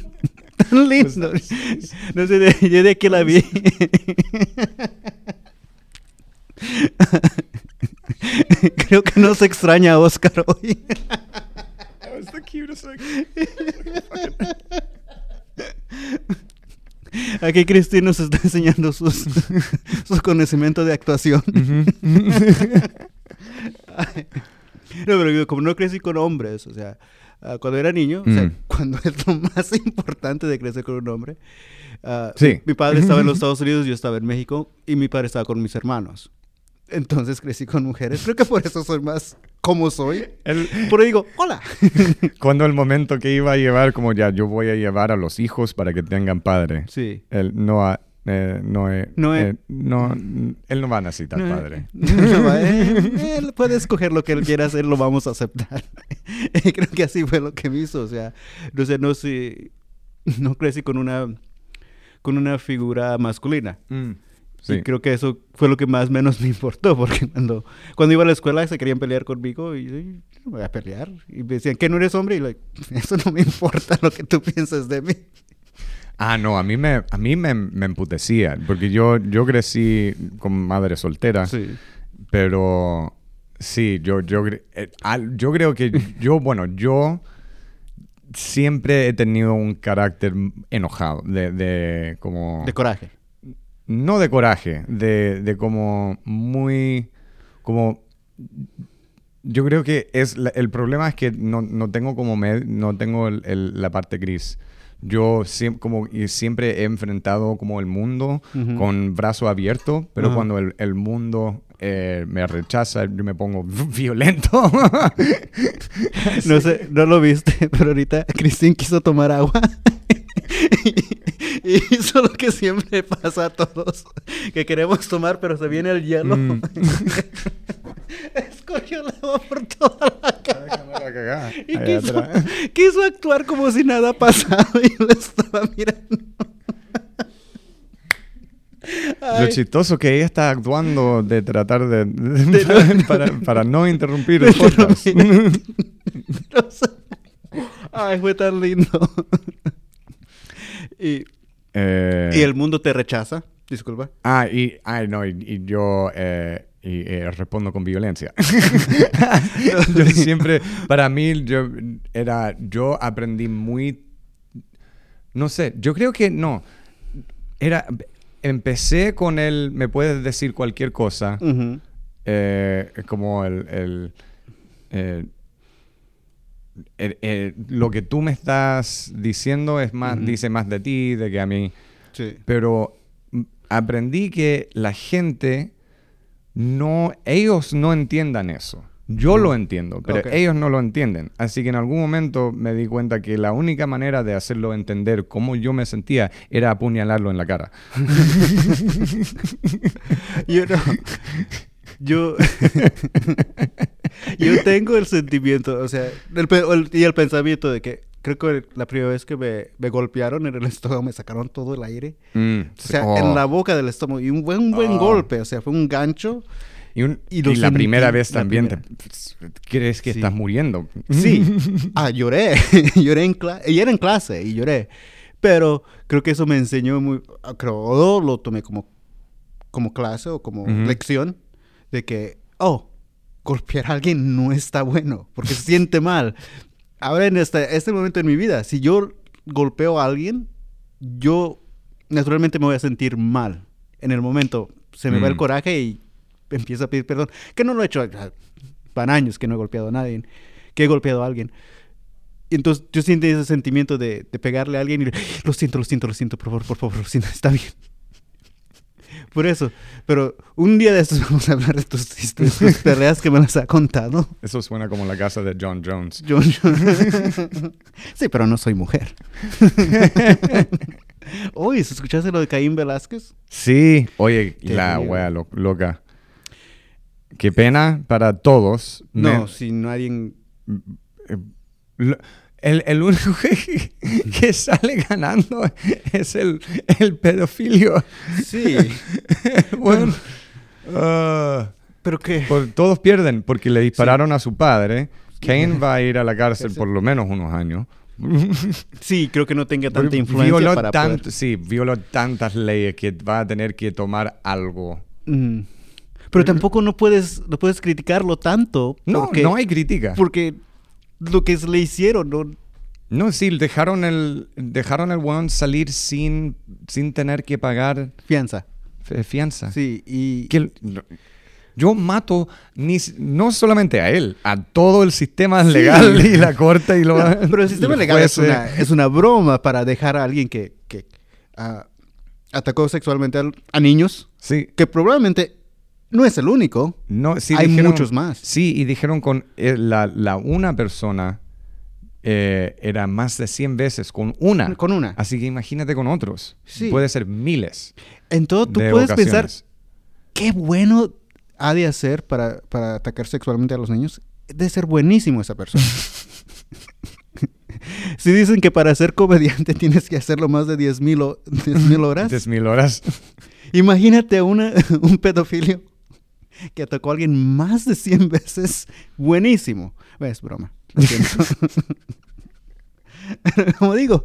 tan lindo. No sé, yo de que la vi. *laughs* Creo que no se extraña a Oscar hoy. That was the cutest. Aquí Cristina nos está enseñando sus, *laughs* sus conocimientos de actuación. *laughs* Ay. No, pero como no crecí con hombres, o sea, ah, cuando era niño, o sea, Mm. cuando es lo más importante de crecer con un hombre, ah, Sí. mi, mi padre estaba en los Estados Unidos, yo estaba en México, y mi padre estaba con mis hermanos. Entonces crecí con mujeres. Creo que por eso soy más como soy. El- Por ahí digo, hola. *laughs* cuando el momento que iba a llevar, como ya, yo voy a llevar a los hijos para que tengan padre. Sí. Él no, eh, no, eh, No, eh. no, él no va a necesitar No, padre. *laughs* va, eh, él puede escoger lo que él quiera hacer, lo vamos a aceptar. *laughs* Creo que así fue lo que me hizo. O sea, no sé, no sé, no crecí con una, con una figura masculina. Mm, Y Sí. creo que eso fue lo que más menos *laughs* me importó, porque cuando, cuando iba a la escuela se querían pelear conmigo y yo, "Yo no voy a pelear. Y me decían, ¿que no eres hombre? Y like, *laughs* eso no me importa lo que tú pienses de mí. Ah, no, a mí me, a mí me, me emputecía, porque yo, yo crecí con madre soltera, Sí. pero sí, yo, yo, eh, al- yo creo que yo, *laughs* bueno, yo siempre he tenido un carácter enojado, de, de como... De coraje. No de coraje, de, de como muy, como, yo creo que es, la- el problema es que no, no tengo como, med- no tengo el- el- la parte gris. Yo siempre, como, y siempre he enfrentado como el mundo con brazo abierto, pero cuando el, el mundo eh, me rechaza, yo me pongo *laughs* violento. No sé, no lo viste, *laughs* pero ahorita Cristín quiso tomar agua. *laughs* *laughs* y, y hizo lo que siempre pasa a todos. Que queremos tomar, pero se viene el hielo. Mm. *laughs* Escogió el agua por toda la cara. *laughs* Y quiso, actuar como si nada pasado y lo estaba mirando. Lo chistoso que ella está actuando de tratar de... De no- para, para no interrumpir el podcast. Ay, fue tan lindo. y, Eh, y el mundo te rechaza. Disculpa. Ah, y, ay, no, y, y yo eh, y, eh, respondo con violencia. *laughs* *laughs* yo siempre, para mí, yo era, yo aprendí muy, no sé, yo creo que no, era, empecé con el, me puedes decir cualquier cosa, Ujú. eh, como el, el, eh, el- el- lo que tú me estás diciendo es más, dice más de ti, de que a mí Sí. pero mm, aprendí que la gente no, ellos no entiendan eso. Yo lo entiendo, pero ellos no lo entienden. Así que en algún momento me di cuenta que la única manera de hacerlo entender cómo yo me sentía era apuñalarlo en la cara. *laughs* Yo no. Yo. *laughs* yo tengo el sentimiento, o sea, el el- y el pensamiento de que creo que la primera vez que me, me golpearon en el estómago me sacaron todo el aire. Mm, O sea, oh. en la boca del estómago. Y un buen, un buen Oh. golpe, o sea, fue un gancho. Y, un- y y lo la primera vez también te- primera. crees que Sí. estás muriendo. Sí. *laughs* ah, lloré. *laughs* lloré en clase. Y era en clase y lloré. Pero creo que eso me enseñó muy. ah, Creo lo tomé como, como clase o como lección de que, oh, golpear a alguien no está bueno porque se siente mal. Ahora en este, este momento en mi vida, si yo golpeo a alguien, yo naturalmente me voy a sentir mal. En el momento se me va el Mm. coraje y empiezo a pedir perdón. Que no lo he hecho. Van años que no he golpeado a nadie. Que he golpeado a alguien. Y entonces yo siento ese sentimiento de, de pegarle a alguien y lo siento, lo siento, lo siento, por favor, por favor, lo siento, está bien. Por eso. Pero un día de estos *laughs* vamos a hablar de tus, tus, tus peleas que me las ha contado. Eso suena como la casa de John Jones. Yo, yo- *laughs* sí, pero no soy mujer. *laughs* Oye, ¿escuchaste lo de Caín Velázquez? Sí, oye, Qué la río. wea lo- loca. qué pena para todos. No, Me- si nadie... Lo- El, el único *laughs* que, que sale ganando es el, el pedofilio. Sí, *laughs* bueno, ah, pero pues todos pierden porque le dispararon a su padre. Kane va a ir a la cárcel por lo menos unos años. *laughs* Sí, creo que no tenga tanta influencia violó para tant- poder- Sí, violó tantas leyes que va a tener que tomar algo. Mm. Pero tampoco no puedes, no puedes criticarlo tanto. No, porque, no hay crítica. Porque lo que le hicieron, no... No, sí, dejaron el, dejaron el weón salir sin, sin tener que pagar Fianza. fianza. Sí, y... que el- no- yo mato ni, no solamente a él, a todo el sistema legal y la corte y lo *laughs* No, pero el sistema legal es una, es una broma para dejar a alguien que, que ah, atacó sexualmente al- a niños, Sí, que probablemente no es el único. no, sí Hay dijeron- muchos más. Sí, y dijeron con eh, la, la una persona eh, era más de 100 veces con una. Con una. Así que imagínate con otros. Sí. Puede ser miles. En todo, tú de puedes pensar qué bueno ha de hacer para, para atacar sexualmente a los niños. De ser buenísimo esa persona. *laughs* si dicen que para ser comediante tienes que hacerlo más de 10 mil horas, 10 mil horas. imagínate una, un pedofilio que atacó a alguien más de 100 *laughs* veces. Buenísimo. Es broma. *laughs* Pero Como digo,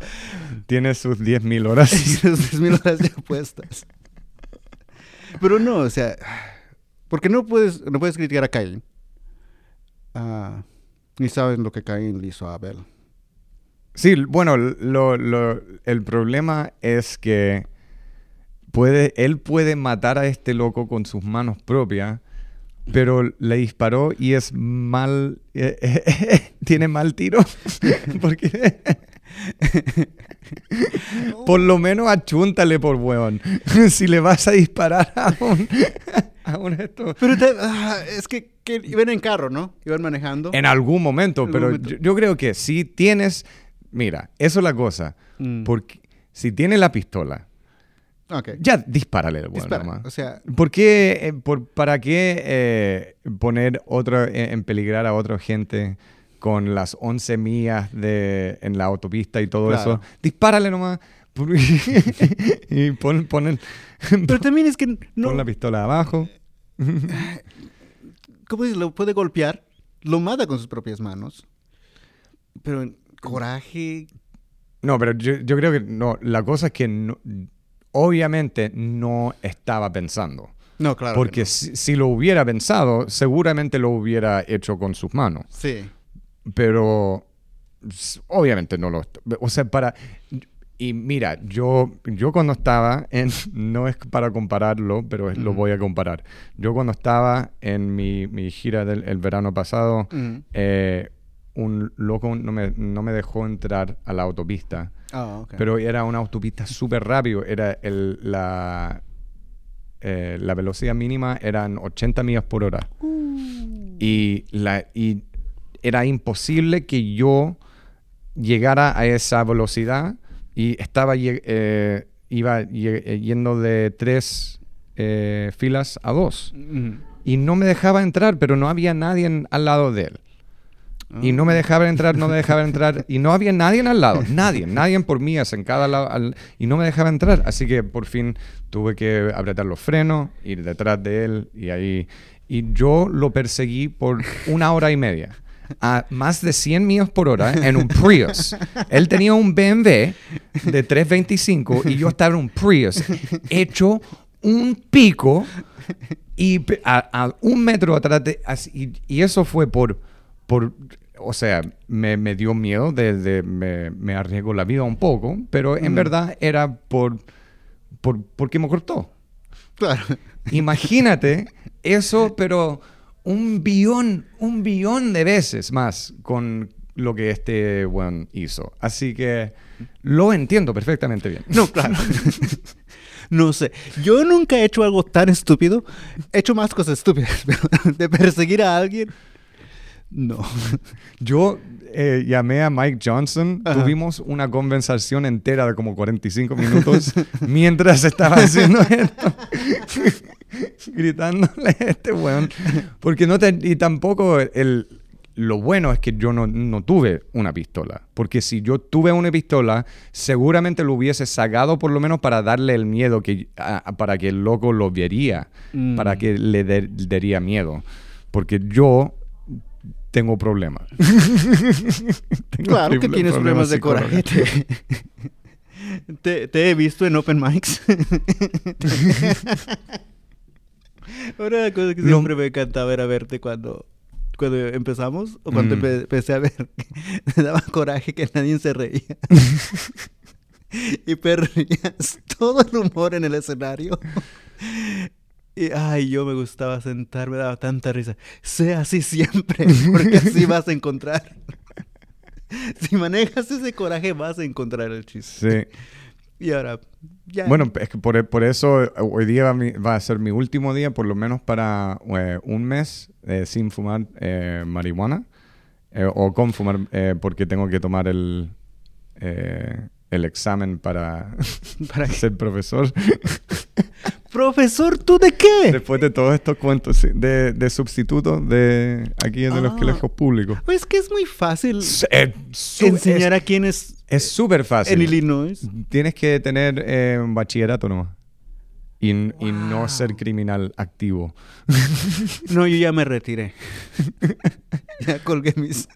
Tiene sus 10 mil horas. *laughs* esas 10 mil horas ya puestas. Pero no, o sea, porque no puedes, no puedes criticar a Cain. Ah, ni saben lo que Cain le hizo a Abel. Sí, bueno, lo- lo- el problema es que puede, él puede matar a este loco con sus manos propias, pero le disparó y es mal, eh, *laughs* tiene mal tiro, *laughs* porque *laughs* por lo menos achúntale por huevón. si le vas a disparar a un, a un esto, Pero te- ah, es que, que iban en carro, ¿no? Iban manejando. en algún momento, En algún pero momento. Yo, yo creo que si tienes, mira, eso es la cosa. Mm. Porque si tiene la pistola, Ok. ya dispárale bueno Dispara. O sea, ¿Por qué, eh, por, ¿Para qué eh, poner otro, eh, en peligrar a otra gente con las 11 millas de, en la autopista y todo Claro. eso? Dispárale nomás. *laughs* y pon, pon el- pero también es que no, pon la pistola abajo. ¿cómo dices? Lo puede golpear, lo mata con sus propias manos. Pero coraje, No, pero yo, yo creo que no. La cosa es que no- obviamente no estaba pensando. no, claro. que Porque no. si, si lo hubiera pensado, seguramente lo hubiera hecho con sus manos. Sí. Pero obviamente no lo... O sea, para... Y mira, yo, yo cuando estaba en... *laughs* No es para compararlo, pero es- lo voy a comparar. Yo cuando estaba en mi, mi gira del el verano pasado, eh, un loco no me, no me dejó entrar a la autopista. Ah. Pero era una autopista súper rápido. Era el, la, eh, la velocidad mínima eran 80 millas por hora. Y, la, y era imposible que yo llegara a esa velocidad y estaba eh, iba eh, yendo de tres eh, filas a dos. Ujú. Y no me dejaba entrar, pero no había nadie en- al lado de él. Y no me dejaba entrar, no me dejaba entrar. Y no había nadie al lado. Nadie, nadie por mías en cada lado. al- y no me dejaba entrar. Así que por fin tuve que apretar los frenos, ir detrás de él. Y ahí. Y yo lo perseguí por una hora y media. A más de 100 millas por hora en un Prius. Él tenía un BMW de 325 y yo estaba en un Prius hecho un pico y a, a un metro atrás de... así- y, y eso fue por... por o sea, me, me dio miedo, de, de- me, me arriesgó la vida un poco, pero en Mm. verdad era por, por... porque me cortó. Claro. Imagínate *laughs* eso, pero un billón, un billón de veces más con lo que este weón hizo. Así que lo entiendo perfectamente bien. No, claro. *laughs* No sé. Yo nunca he hecho algo tan estúpido. He hecho más cosas estúpidas, *laughs* de perseguir a alguien. No. *laughs* Yo eh, llamé a Mike Johnson, Ajá. tuvimos una conversación entera de como 45 minutos *laughs* mientras estaba haciendo *laughs* esto. gritándole a este weón. Porque no te, y tampoco el, lo bueno es que yo no, no, tuve una pistola. Porque si yo tuve una pistola, seguramente lo hubiese sacado por lo menos para darle el miedo, que, para que el loco lo vería, para Mm. que le daría miedo. Porque yo tengo problemas. *laughs* Tengo Claro que tienes problemas de coraje. *laughs* Te, he visto en open mics. *laughs* Una cosa que Lo- siempre me encantaba era verte cuando, cuando empezamos o cuando Mm. empe- empecé a ver. Me daba coraje que nadie se reía. y perdías todo el humor en el escenario. Y ay, yo me gustaba sentar, me daba tanta risa. Sea así siempre, *laughs* porque así vas a encontrar. *laughs* Si manejas ese coraje, vas a encontrar el chiste. Sí. *laughs* Y ahora, ya. Bueno, es que por, por eso eh, hoy día va, mi- va a ser mi último día, por lo menos para eh, un mes, eh, sin fumar eh, marihuana. o con fumar, porque tengo que tomar el, el examen para, ¿Para ser profesor. Profesor, ¿tú de qué? Después de todos estos cuentos de, de sustitutos de aquí de los Ah. colegios públicos. Pues que es muy fácil Es- eh, enseñar es- a quienes Es súper fácil. en Illinois. Tienes que tener eh, un bachillerato nomás. Y, y no Wow. ser criminal activo. *laughs* No, yo ya me retiré. *laughs* ya colgué mis,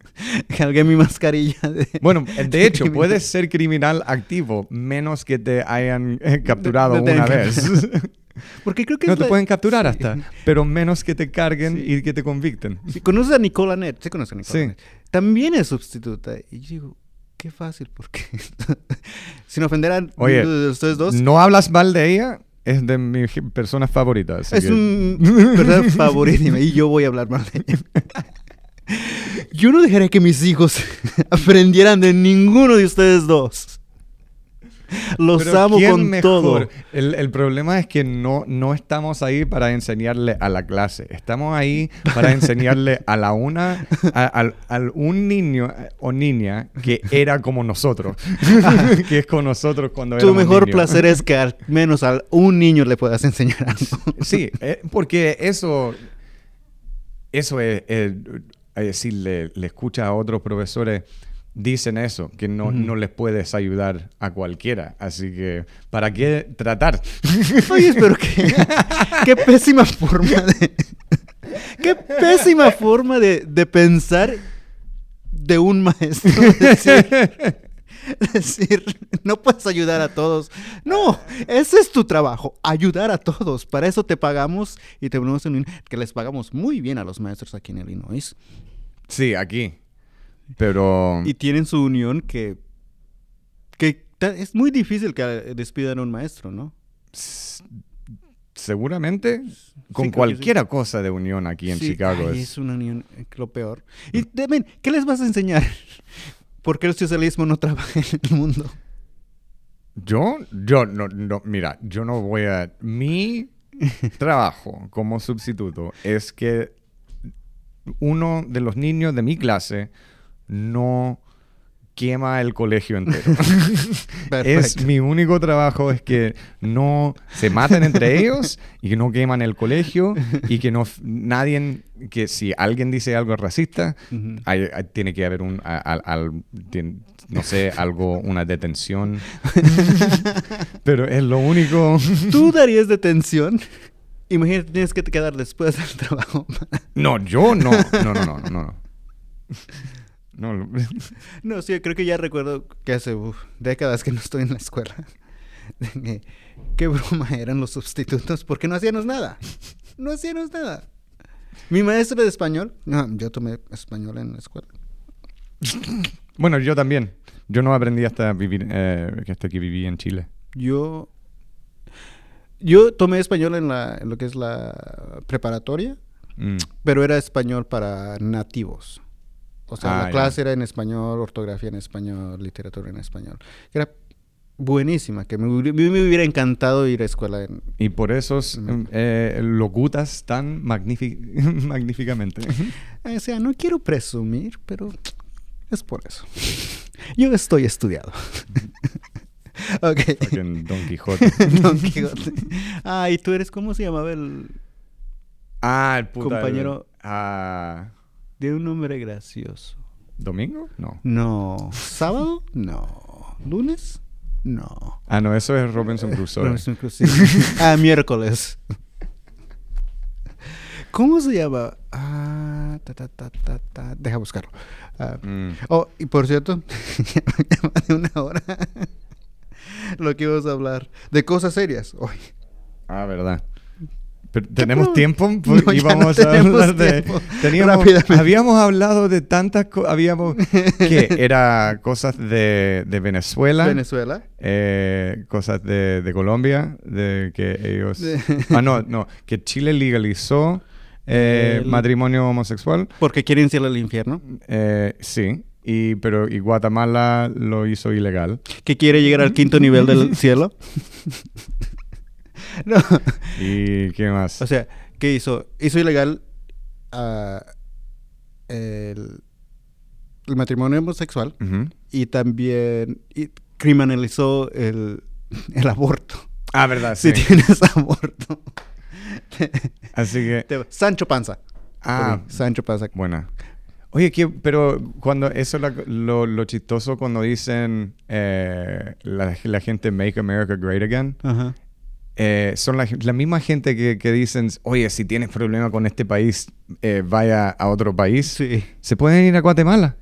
colgué mi mascarilla. De... Bueno, de hecho, criminal. puedes ser criminal activo menos que te hayan eh, capturado No te una vez. *laughs* Porque creo que no te la- pueden capturar Sí. hasta, pero menos que te carguen Sí. y que te convicten. Si conoces a Nicola Net, sí conoces a Nicola Sí. Net. También es sustituta. Y yo digo, qué fácil, porque *laughs* sin ofender a Oye, de ustedes dos, No hablas mal de ella, es de mis personas favoritas. es que- un *laughs* verdad favorito y yo voy a hablar mal de ella. *laughs* Yo no dejaré que mis hijos aprendieran de ninguno de ustedes dos. *laughs* Los Pero amo ¿quién con mejor? todo. El, el problema es que no, no estamos ahí para enseñarle a la clase. Estamos ahí para *laughs* enseñarle a la una, a, al- al un niño eh, o niña que era como nosotros. *laughs* que es con nosotros cuando Tu mejor niños. placer es que al menos a un niño le puedas enseñar algo. Sí, eh, porque eso, eso es, eh, si le, le escucha a otros profesores, dicen eso, que no, no les puedes ayudar a cualquiera. Así que, ¿para qué tratar? Oye, pero qué, *laughs* qué pésima forma de. Qué pésima forma de, de pensar de un maestro. Decir, decir, no puedes ayudar a todos. No, ese es tu trabajo, ayudar a todos. Para eso te pagamos y te ponemos en un- que les pagamos muy bien a los maestros aquí en Illinois. sí, aquí. Pero... Y tienen su unión que, que es muy difícil que despidan a un maestro, ¿no? Seguramente con sí. cualquier cosa de unión aquí en Sí, Chicago ay, es... es una unión eh, lo peor. Y también, ¿qué les vas a enseñar? *laughs* ¿Por qué el socialismo no trabaja en el mundo? Yo, yo, no, no, mira, yo no voy a... Mi *laughs* trabajo como sustituto es que uno de los niños de mi clase no quema el colegio entero. *laughs* es mi único trabajo es que no se maten entre *laughs* ellos y que no queman el colegio y que no nadie que si alguien dice algo racista Ujú. hay- hay- tiene que haber un al- al- no sé algo una detención *laughs* pero es lo único ¿Tú darías detención? Imagínate, tienes que te quedar después del trabajo. no yo no no no no no no no *laughs* No, sí, creo que ya recuerdo que hace uf, décadas que no estoy en la escuela. *laughs* Qué broma eran los sustitutos, porque no hacíamos nada. No hacíamos nada. Mi maestro de español, no, yo tomé español en la escuela. *laughs* bueno yo también yo no aprendí hasta vivir eh, hasta que viví en Chile Yo yo tomé español en la en lo que es la preparatoria, Mm. pero era español para nativos. O sea, Ah, la clase era en español, ortografía en español, literatura en español. Era buenísima, que me, hubiera- me hubiera encantado ir a escuela en, Y por eso eh, locutas tan magnífic- *laughs* magníficamente. O sea, no quiero presumir, pero es por eso. Yo estoy estudiado. *laughs* Ok. Fucking Don Quijote. *laughs* Don Quijote. Ah, y tú eres, ¿cómo se llamaba el Ah, el puta. el- Compañero- ah, de un nombre gracioso? ¿Domingo? No. No. ¿Sábado? No. ¿Lunes? No. Ah, no, eso es Robinson Crusoe. Robinson Crusoe. *laughs* ah, miércoles. ¿Cómo se llama? Ah, ta, ta, ta, ta, ta. Deja buscarlo. Ah, Mm. Oh, y por cierto, *laughs* ya más de una hora lo que íbamos a hablar de cosas serias hoy. Ah, verdad. Pero, ¿Tenemos tiempo? *laughs* No, Pues ya íbamos no a hablar de... Teníamos, habíamos hablado de tantas cosas. Habíamos... *laughs* que Era cosas de, de Venezuela. Venezuela. eh, cosas de, de Colombia. De que ellos... De- ah, no, no. Que Chile legalizó eh, El- matrimonio homosexual. Porque quieren ir al infierno. Eh, sí. Y, pero y Guatemala lo hizo ilegal. Que quiere llegar al quinto nivel del *laughs* cielo. *laughs* no. ¿Y qué más? O sea, ¿qué hizo? Hizo ilegal ah, el, el matrimonio homosexual y también y criminalizó el, *laughs* el aborto. Ah, verdad, Si tienes *laughs* aborto. Así que... te- Sancho Panza. Ah, Sancho Panza. buena. Oye, ¿qué- pero cuando eso es lo, lo chistoso cuando dicen eh, la, la gente Make America Great Again, Ajá. Eh, son la, la misma gente que, que dicen, oye, si tienes problema con este país, eh, vaya a otro país. Sí. Se pueden ir a Guatemala.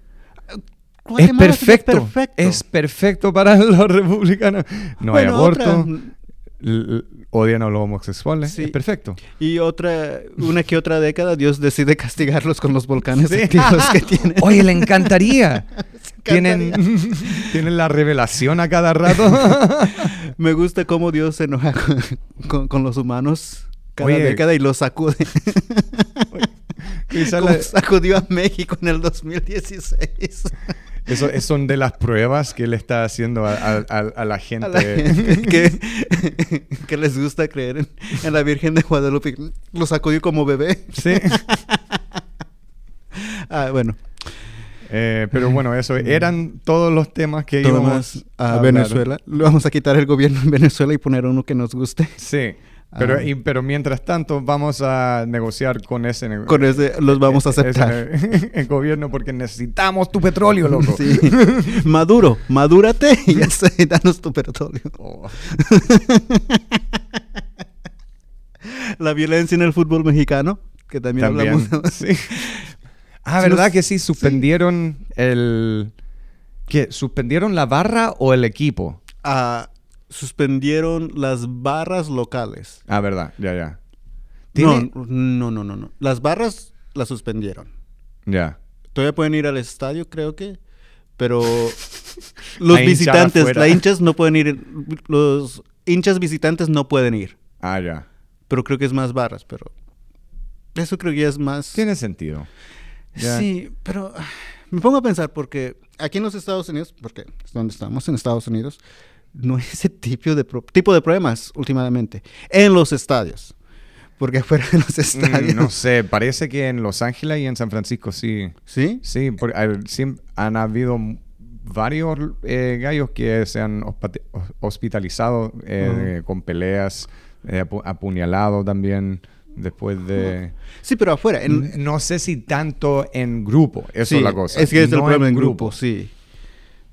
Guatemala es perfecto. perfecto. Es perfecto para *laughs* los republicanos. No hay aborto. otra- odian a los homosexuales. Sí. Es perfecto. Y otra, una que otra década, Dios decide castigarlos con los volcanes Sí. activos que *laughs* tienen. Oye, le encantaría. *laughs* Tienen, *laughs* tienen la revelación a cada rato. Me gusta cómo Dios se enoja con, con- con los humanos cada Oye. década y los sacude. Como la- sacudió a México en el 2016. Eso, eso son de las pruebas que él está haciendo a, a- a- a la gente. A la gente que, *laughs* que les gusta creer en, en la Virgen de Guadalupe. Lo sacudió como bebé. Sí. *laughs* Ah, bueno, Eh, pero bueno, eso eran todos los temas que íbamos a. Venezuela. Le vamos a quitar el gobierno en Venezuela y poner uno que nos guste. Sí. Pero, Ah. y- pero mientras tanto vamos a negociar con ese, Con ese los vamos a ese- aceptar. *laughs* el gobierno porque necesitamos tu petróleo, loco. Sí. *laughs* Maduro, madúrate y ya sé, danos tu petróleo. Oh. La violencia en el fútbol mexicano, que también, También, hablamos. *laughs* de- sí. Ah, ¿verdad nos- que sí? Suspendieron el... ¿Qué? ¿Suspendieron la barra o el equipo? Ah, suspendieron las barras locales. Ah, verdad, ya, ya. No, ¿Tiene- no, no, no, no. Las barras las suspendieron. Ya. Todavía pueden ir al estadio, creo que. Pero *laughs* los visitantes, las hinchas no pueden ir. Los hinchas visitantes no pueden ir. Ah, ya. Pero creo que es más barras, pero. Eso creo que ya es más. Tiene sentido. Ya. Sí, pero ah, me pongo a pensar porque aquí en los Estados Unidos, porque es donde estamos, en Estados Unidos, no hay ese tipo de, pro- tipo de problemas últimamente en los estadios. Porque afuera de los Mm, estadios. no sé, parece que en Los Ángeles y en San Francisco sí. ¿Sí? Sí, por- hay- siem- han habido varios eh, gallos que se han hospitalizado eh, Ujú. con peleas, eh, apu- apuñalados también después de... Sí, pero afuera. En, No sé si tanto en grupo, eso sí, es la cosa. Es que es el no problema en grupo, sí.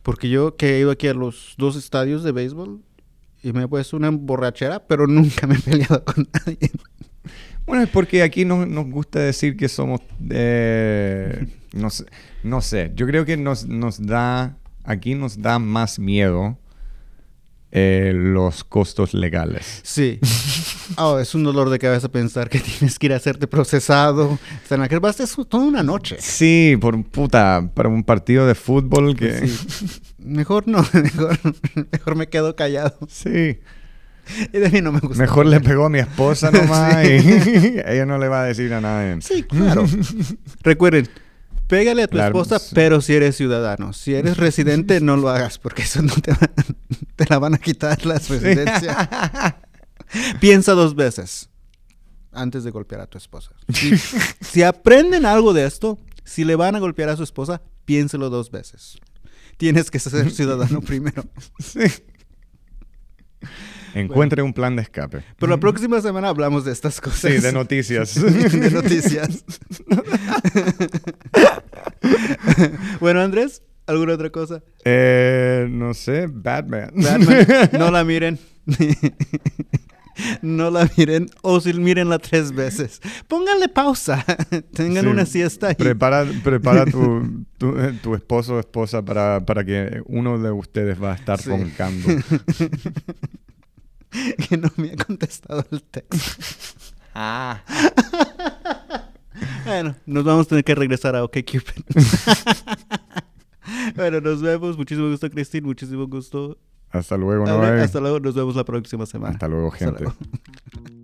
Porque yo que he ido aquí a los dos estadios de béisbol y me he puesto una borrachera, pero nunca me he peleado con nadie. Bueno, es porque aquí no, nos gusta decir que somos... eh, no, sé, no sé, yo creo que nos, nos da... Aquí nos da más miedo eh, los costos legales. Sí. Oh, es un dolor de cabeza pensar que *laughs* tienes que ir a hacerte procesado. O sea, en la que vas es toda una noche. Sí, por puta, para un partido de fútbol que... Sí. *laughs* Mejor no, *laughs* mejor, mejor me quedo callado. Sí. Y de mí no me gusta. Mejor le pegó a mi esposa nomás Sí. y ella no le va a decir a nadie. Sí, claro. Recuerden, pégale a tu Claro, esposa, sí. pero si eres ciudadano. Si eres residente, no lo hagas, porque eso no te, va- te la van a quitar la residencia. *laughs* Piensa dos veces antes de golpear a tu esposa. Si, *laughs* si aprenden algo de esto, si le van a golpear a su esposa, piénselo dos veces. Tienes que ser ciudadano *laughs* primero. Sí. Encuentre un plan de escape. Pero la próxima semana hablamos de estas cosas. Sí, de noticias. de noticias. bueno, Andrés, ¿alguna otra cosa? Eh, no sé, Batman. Batman, no la miren. No la miren o si mirenla tres veces. Pónganle pausa. *laughs* Tengan Sí. una siesta y Prepara, prepara tu, *laughs* tu, eh, tu esposo o esposa para, para que uno de ustedes va a estar Sí. roncando. *laughs* que no me ha contestado el texto. Ah. Bueno, nos vamos a tener que regresar a OkCupid. bueno, nos vemos. Muchísimo gusto, Cristín. Muchísimo gusto. Hasta luego. Noé. Hasta luego. Nos vemos la próxima semana. Hasta luego, Hasta gente. luego. *laughs*